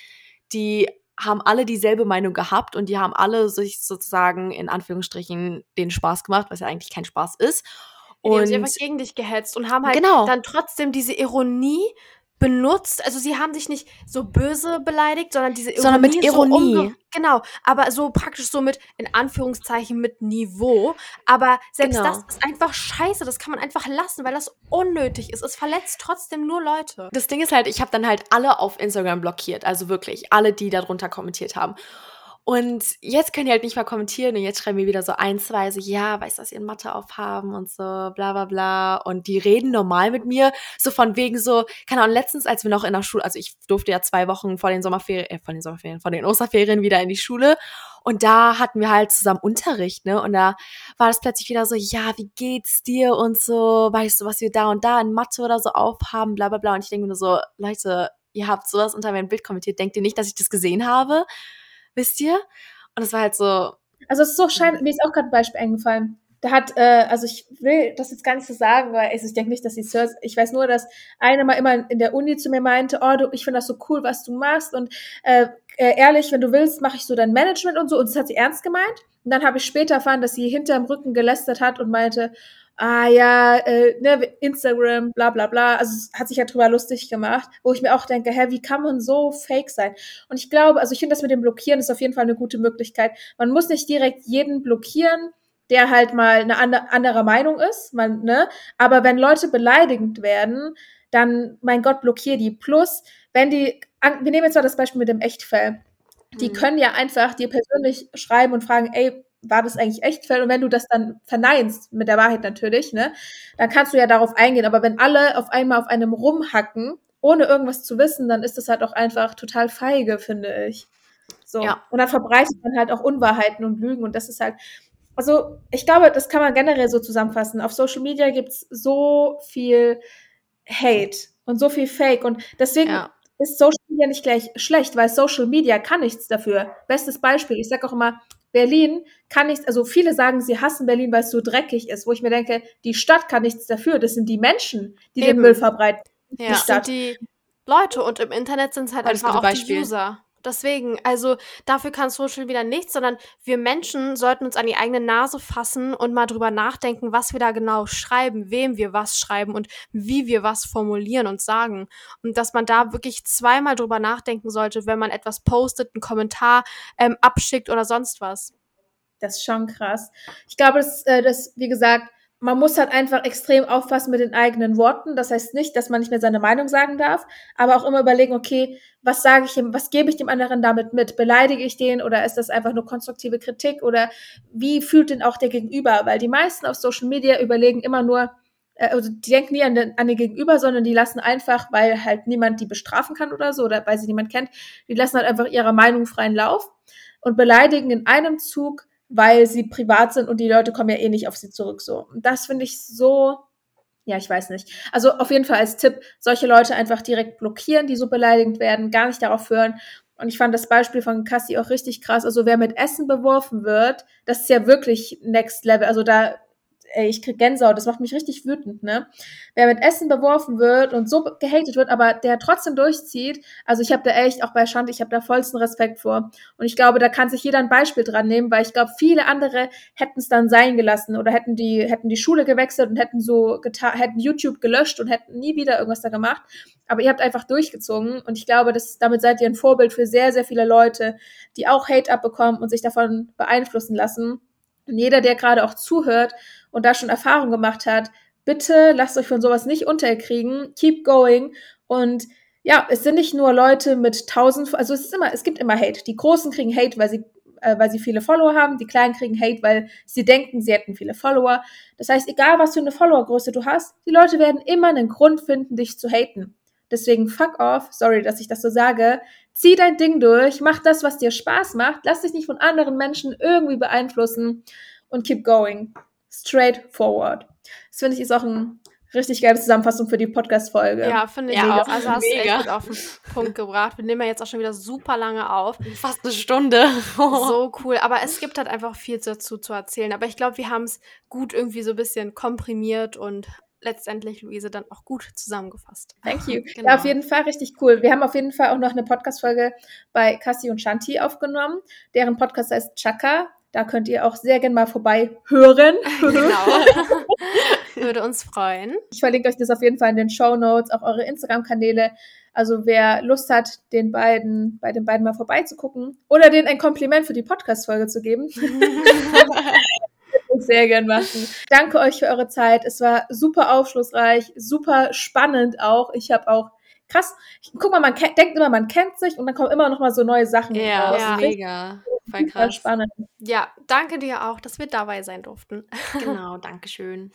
die haben alle dieselbe Meinung gehabt und die haben alle sich sozusagen in Anführungsstrichen den Spaß gemacht, was ja eigentlich kein Spaß ist. Und die haben sich einfach gegen dich gehetzt und haben halt genau. dann trotzdem diese Ironie benutzt. Also sie haben sich nicht so böse beleidigt, sondern diese Ironie. Sondern mit Ironie. So genau, aber so praktisch so mit, in Anführungszeichen, mit Niveau. Aber selbst genau. das ist einfach scheiße. Das kann man einfach lassen, weil das unnötig ist. Es verletzt trotzdem nur Leute. Das Ding ist halt, ich habe dann halt alle auf Instagram blockiert. Also wirklich, alle, die darunter kommentiert haben. Und jetzt können die halt nicht mal kommentieren und jetzt schreiben wir wieder so ein, zwei, so, ja, weißt du, dass sie in Mathe aufhaben und so, bla bla bla. Und die reden normal mit mir, so von wegen so, keine Ahnung, letztens, als wir noch in der Schule, also ich durfte ja zwei Wochen vor den Sommerferien, äh, vor den Sommerferien, vor den Osterferien wieder in die Schule. Und da hatten wir halt zusammen Unterricht, ne? Und da war das plötzlich wieder so, ja, wie geht's dir und so, weißt du, was wir da und da in Mathe oder so aufhaben, bla bla bla. Und ich denke mir nur so, Leute, ihr habt sowas unter mein Bild kommentiert, denkt ihr nicht, dass ich das gesehen habe? Wisst ihr? Und es war halt so. Also es ist so schein, mir ist auch gerade ein Beispiel eingefallen. Da hat, äh, also ich will das jetzt gar nicht so sagen, weil also ich denke nicht, dass sie Sirs, ich weiß nur, dass eine mal immer in der Uni zu mir meinte, oh, du, ich finde das so cool, was du machst und äh, äh, ehrlich, wenn du willst, mache ich so dein Management und so und das hat sie ernst gemeint. Und dann habe ich später erfahren, dass sie hinterm Rücken gelästert hat und meinte, ah ja, äh, ne, Instagram, bla bla bla. Also es hat sich ja drüber lustig gemacht, wo ich mir auch denke, hä, wie kann man so fake sein? Und ich glaube, also ich finde das mit dem Blockieren ist auf jeden Fall eine gute Möglichkeit. Man muss nicht direkt jeden blockieren, der halt mal eine andere, andere Meinung ist, man, ne? Aber wenn Leute beleidigend werden, dann, mein Gott, blockier die. Plus, wenn die, wir nehmen jetzt mal das Beispiel mit dem Echtfall. Die mhm. können ja einfach dir persönlich schreiben und fragen, ey, war das eigentlich Echtfall? Und wenn du das dann verneinst, mit der Wahrheit natürlich, ne, dann kannst du ja darauf eingehen. Aber wenn alle auf einmal auf einem rumhacken, ohne irgendwas zu wissen, dann ist das halt auch einfach total feige, finde ich. So. Ja. Und dann verbreitet man halt auch Unwahrheiten und Lügen. Und das ist halt, also ich glaube, das kann man generell so zusammenfassen. Auf Social Media gibt's so viel Hate und so viel Fake. Und deswegen ja. ist Social Media nicht gleich schlecht, weil Social Media kann nichts dafür. Bestes Beispiel, ich sage auch immer, Berlin kann nichts, also viele sagen, sie hassen Berlin, weil es so dreckig ist, wo ich mir denke, die Stadt kann nichts dafür. Das sind die Menschen, die Eben. den Müll verbreiten. Ja. Die Stadt. sind die Leute und im Internet sind es halt einfach auch Beispiel. die User. Deswegen, also dafür kann Social wieder nichts, sondern wir Menschen sollten uns an die eigene Nase fassen und mal drüber nachdenken, was wir da genau schreiben, wem wir was schreiben und wie wir was formulieren und sagen. Und dass man da wirklich zweimal drüber nachdenken sollte, wenn man etwas postet, einen Kommentar ähm, abschickt oder sonst was. Das ist schon krass. Ich glaube, dass, äh, dass wie gesagt, man muss halt einfach extrem aufpassen mit den eigenen Worten. Das heißt nicht, dass man nicht mehr seine Meinung sagen darf, aber auch immer überlegen, okay, was sage ich ihm, was gebe ich dem anderen damit mit? Beleidige ich den oder ist das einfach nur konstruktive Kritik oder wie fühlt denn auch der Gegenüber? Weil die meisten auf Social Media überlegen immer nur, äh, also die denken nie an den, an den Gegenüber, sondern die lassen einfach, weil halt niemand die bestrafen kann oder so oder weil sie niemand kennt, die lassen halt einfach ihrer Meinung freien Lauf und beleidigen in einem Zug weil sie privat sind und die Leute kommen ja eh nicht auf sie zurück. So, und das finde ich so, ja, ich weiß nicht. Also auf jeden Fall als Tipp, solche Leute einfach direkt blockieren, die so beleidigend werden, gar nicht darauf hören. Und ich fand das Beispiel von Cassie auch richtig krass. Also wer mit Essen beworfen wird, das ist ja wirklich Next Level. Also da ey, ich krieg Gänsehaut, das macht mich richtig wütend, ne? Wer mit Essen beworfen wird und so gehatet wird, aber der trotzdem durchzieht, also ich habe da echt, auch bei Shanti, ich habe da vollsten Respekt vor. Und ich glaube, da kann sich jeder ein Beispiel dran nehmen, weil ich glaube, viele andere hätten es dann sein gelassen oder hätten die, hätten die Schule gewechselt und hätten so getan, hätten YouTube gelöscht und hätten nie wieder irgendwas da gemacht. Aber ihr habt einfach durchgezogen und ich glaube, dass, damit seid ihr ein Vorbild für sehr, sehr viele Leute, die auch Hate abbekommen und sich davon beeinflussen lassen. Und jeder, der gerade auch zuhört und da schon Erfahrung gemacht hat, bitte lasst euch von sowas nicht unterkriegen. Keep going. Und ja, es sind nicht nur Leute mit tausend, also es ist immer, es gibt immer Hate. Die Großen kriegen Hate, weil sie, äh, weil sie viele Follower haben. Die Kleinen kriegen Hate, weil sie denken, sie hätten viele Follower. Das heißt, egal was für eine Followergröße du hast, die Leute werden immer einen Grund finden, dich zu haten. Deswegen fuck off, sorry, dass ich das so sage. Zieh dein Ding durch, mach das, was dir Spaß macht, lass dich nicht von anderen Menschen irgendwie beeinflussen und keep going straightforward. Das finde ich ist auch ein richtig geile Zusammenfassung für die Podcast-Folge. Ja, finde ich ja, auch. Also hast du echt gut auf den Punkt gebracht. Wir nehmen ja jetzt auch schon wieder super lange auf. Fast eine Stunde. so cool. Aber es gibt halt einfach viel dazu zu erzählen. Aber ich glaube, wir haben es gut irgendwie so ein bisschen komprimiert und letztendlich, Luise, dann auch gut zusammengefasst. Thank you. Genau. Ja, auf jeden Fall richtig cool. Wir haben auf jeden Fall auch noch eine Podcast-Folge bei Cassie und Shanti aufgenommen. Deren Podcast heißt Chaka. Da könnt ihr auch sehr gerne mal vorbei hören. Genau. Würde uns freuen. Ich verlinke euch das auf jeden Fall in den Show Notes, auch eure Instagram-Kanäle. Also wer Lust hat, den beiden, bei den beiden mal vorbeizugucken oder denen ein Kompliment für die Podcast-Folge zu geben. sehr gern machen. Danke euch für eure Zeit. Es war super aufschlussreich, super spannend auch. Ich habe auch krass. Guck mal, man denkt immer, man kennt sich und dann kommen immer noch mal so neue Sachen ja, raus. Ja, mega. Voll krass. spannend. Ja, danke dir auch, dass wir dabei sein durften. Genau, danke schön.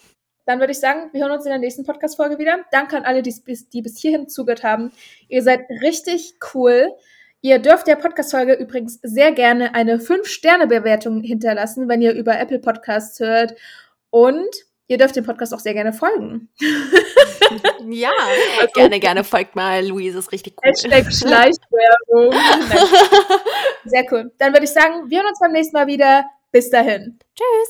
Dann würde ich sagen, wir hören uns in der nächsten Podcast-Folge wieder. Danke an alle, die, die bis hierhin zugehört haben. Ihr seid richtig cool. Ihr dürft der Podcast-Folge übrigens sehr gerne eine 5-Sterne-Bewertung hinterlassen, wenn ihr über Apple Podcasts hört. Und ihr dürft dem Podcast auch sehr gerne folgen. ja, also, gerne, gerne folgt mal. Luise ist richtig cool. Hashtag Schleichwerbung. sehr cool. Dann würde ich sagen, wir hören uns beim nächsten Mal wieder. Bis dahin. Tschüss.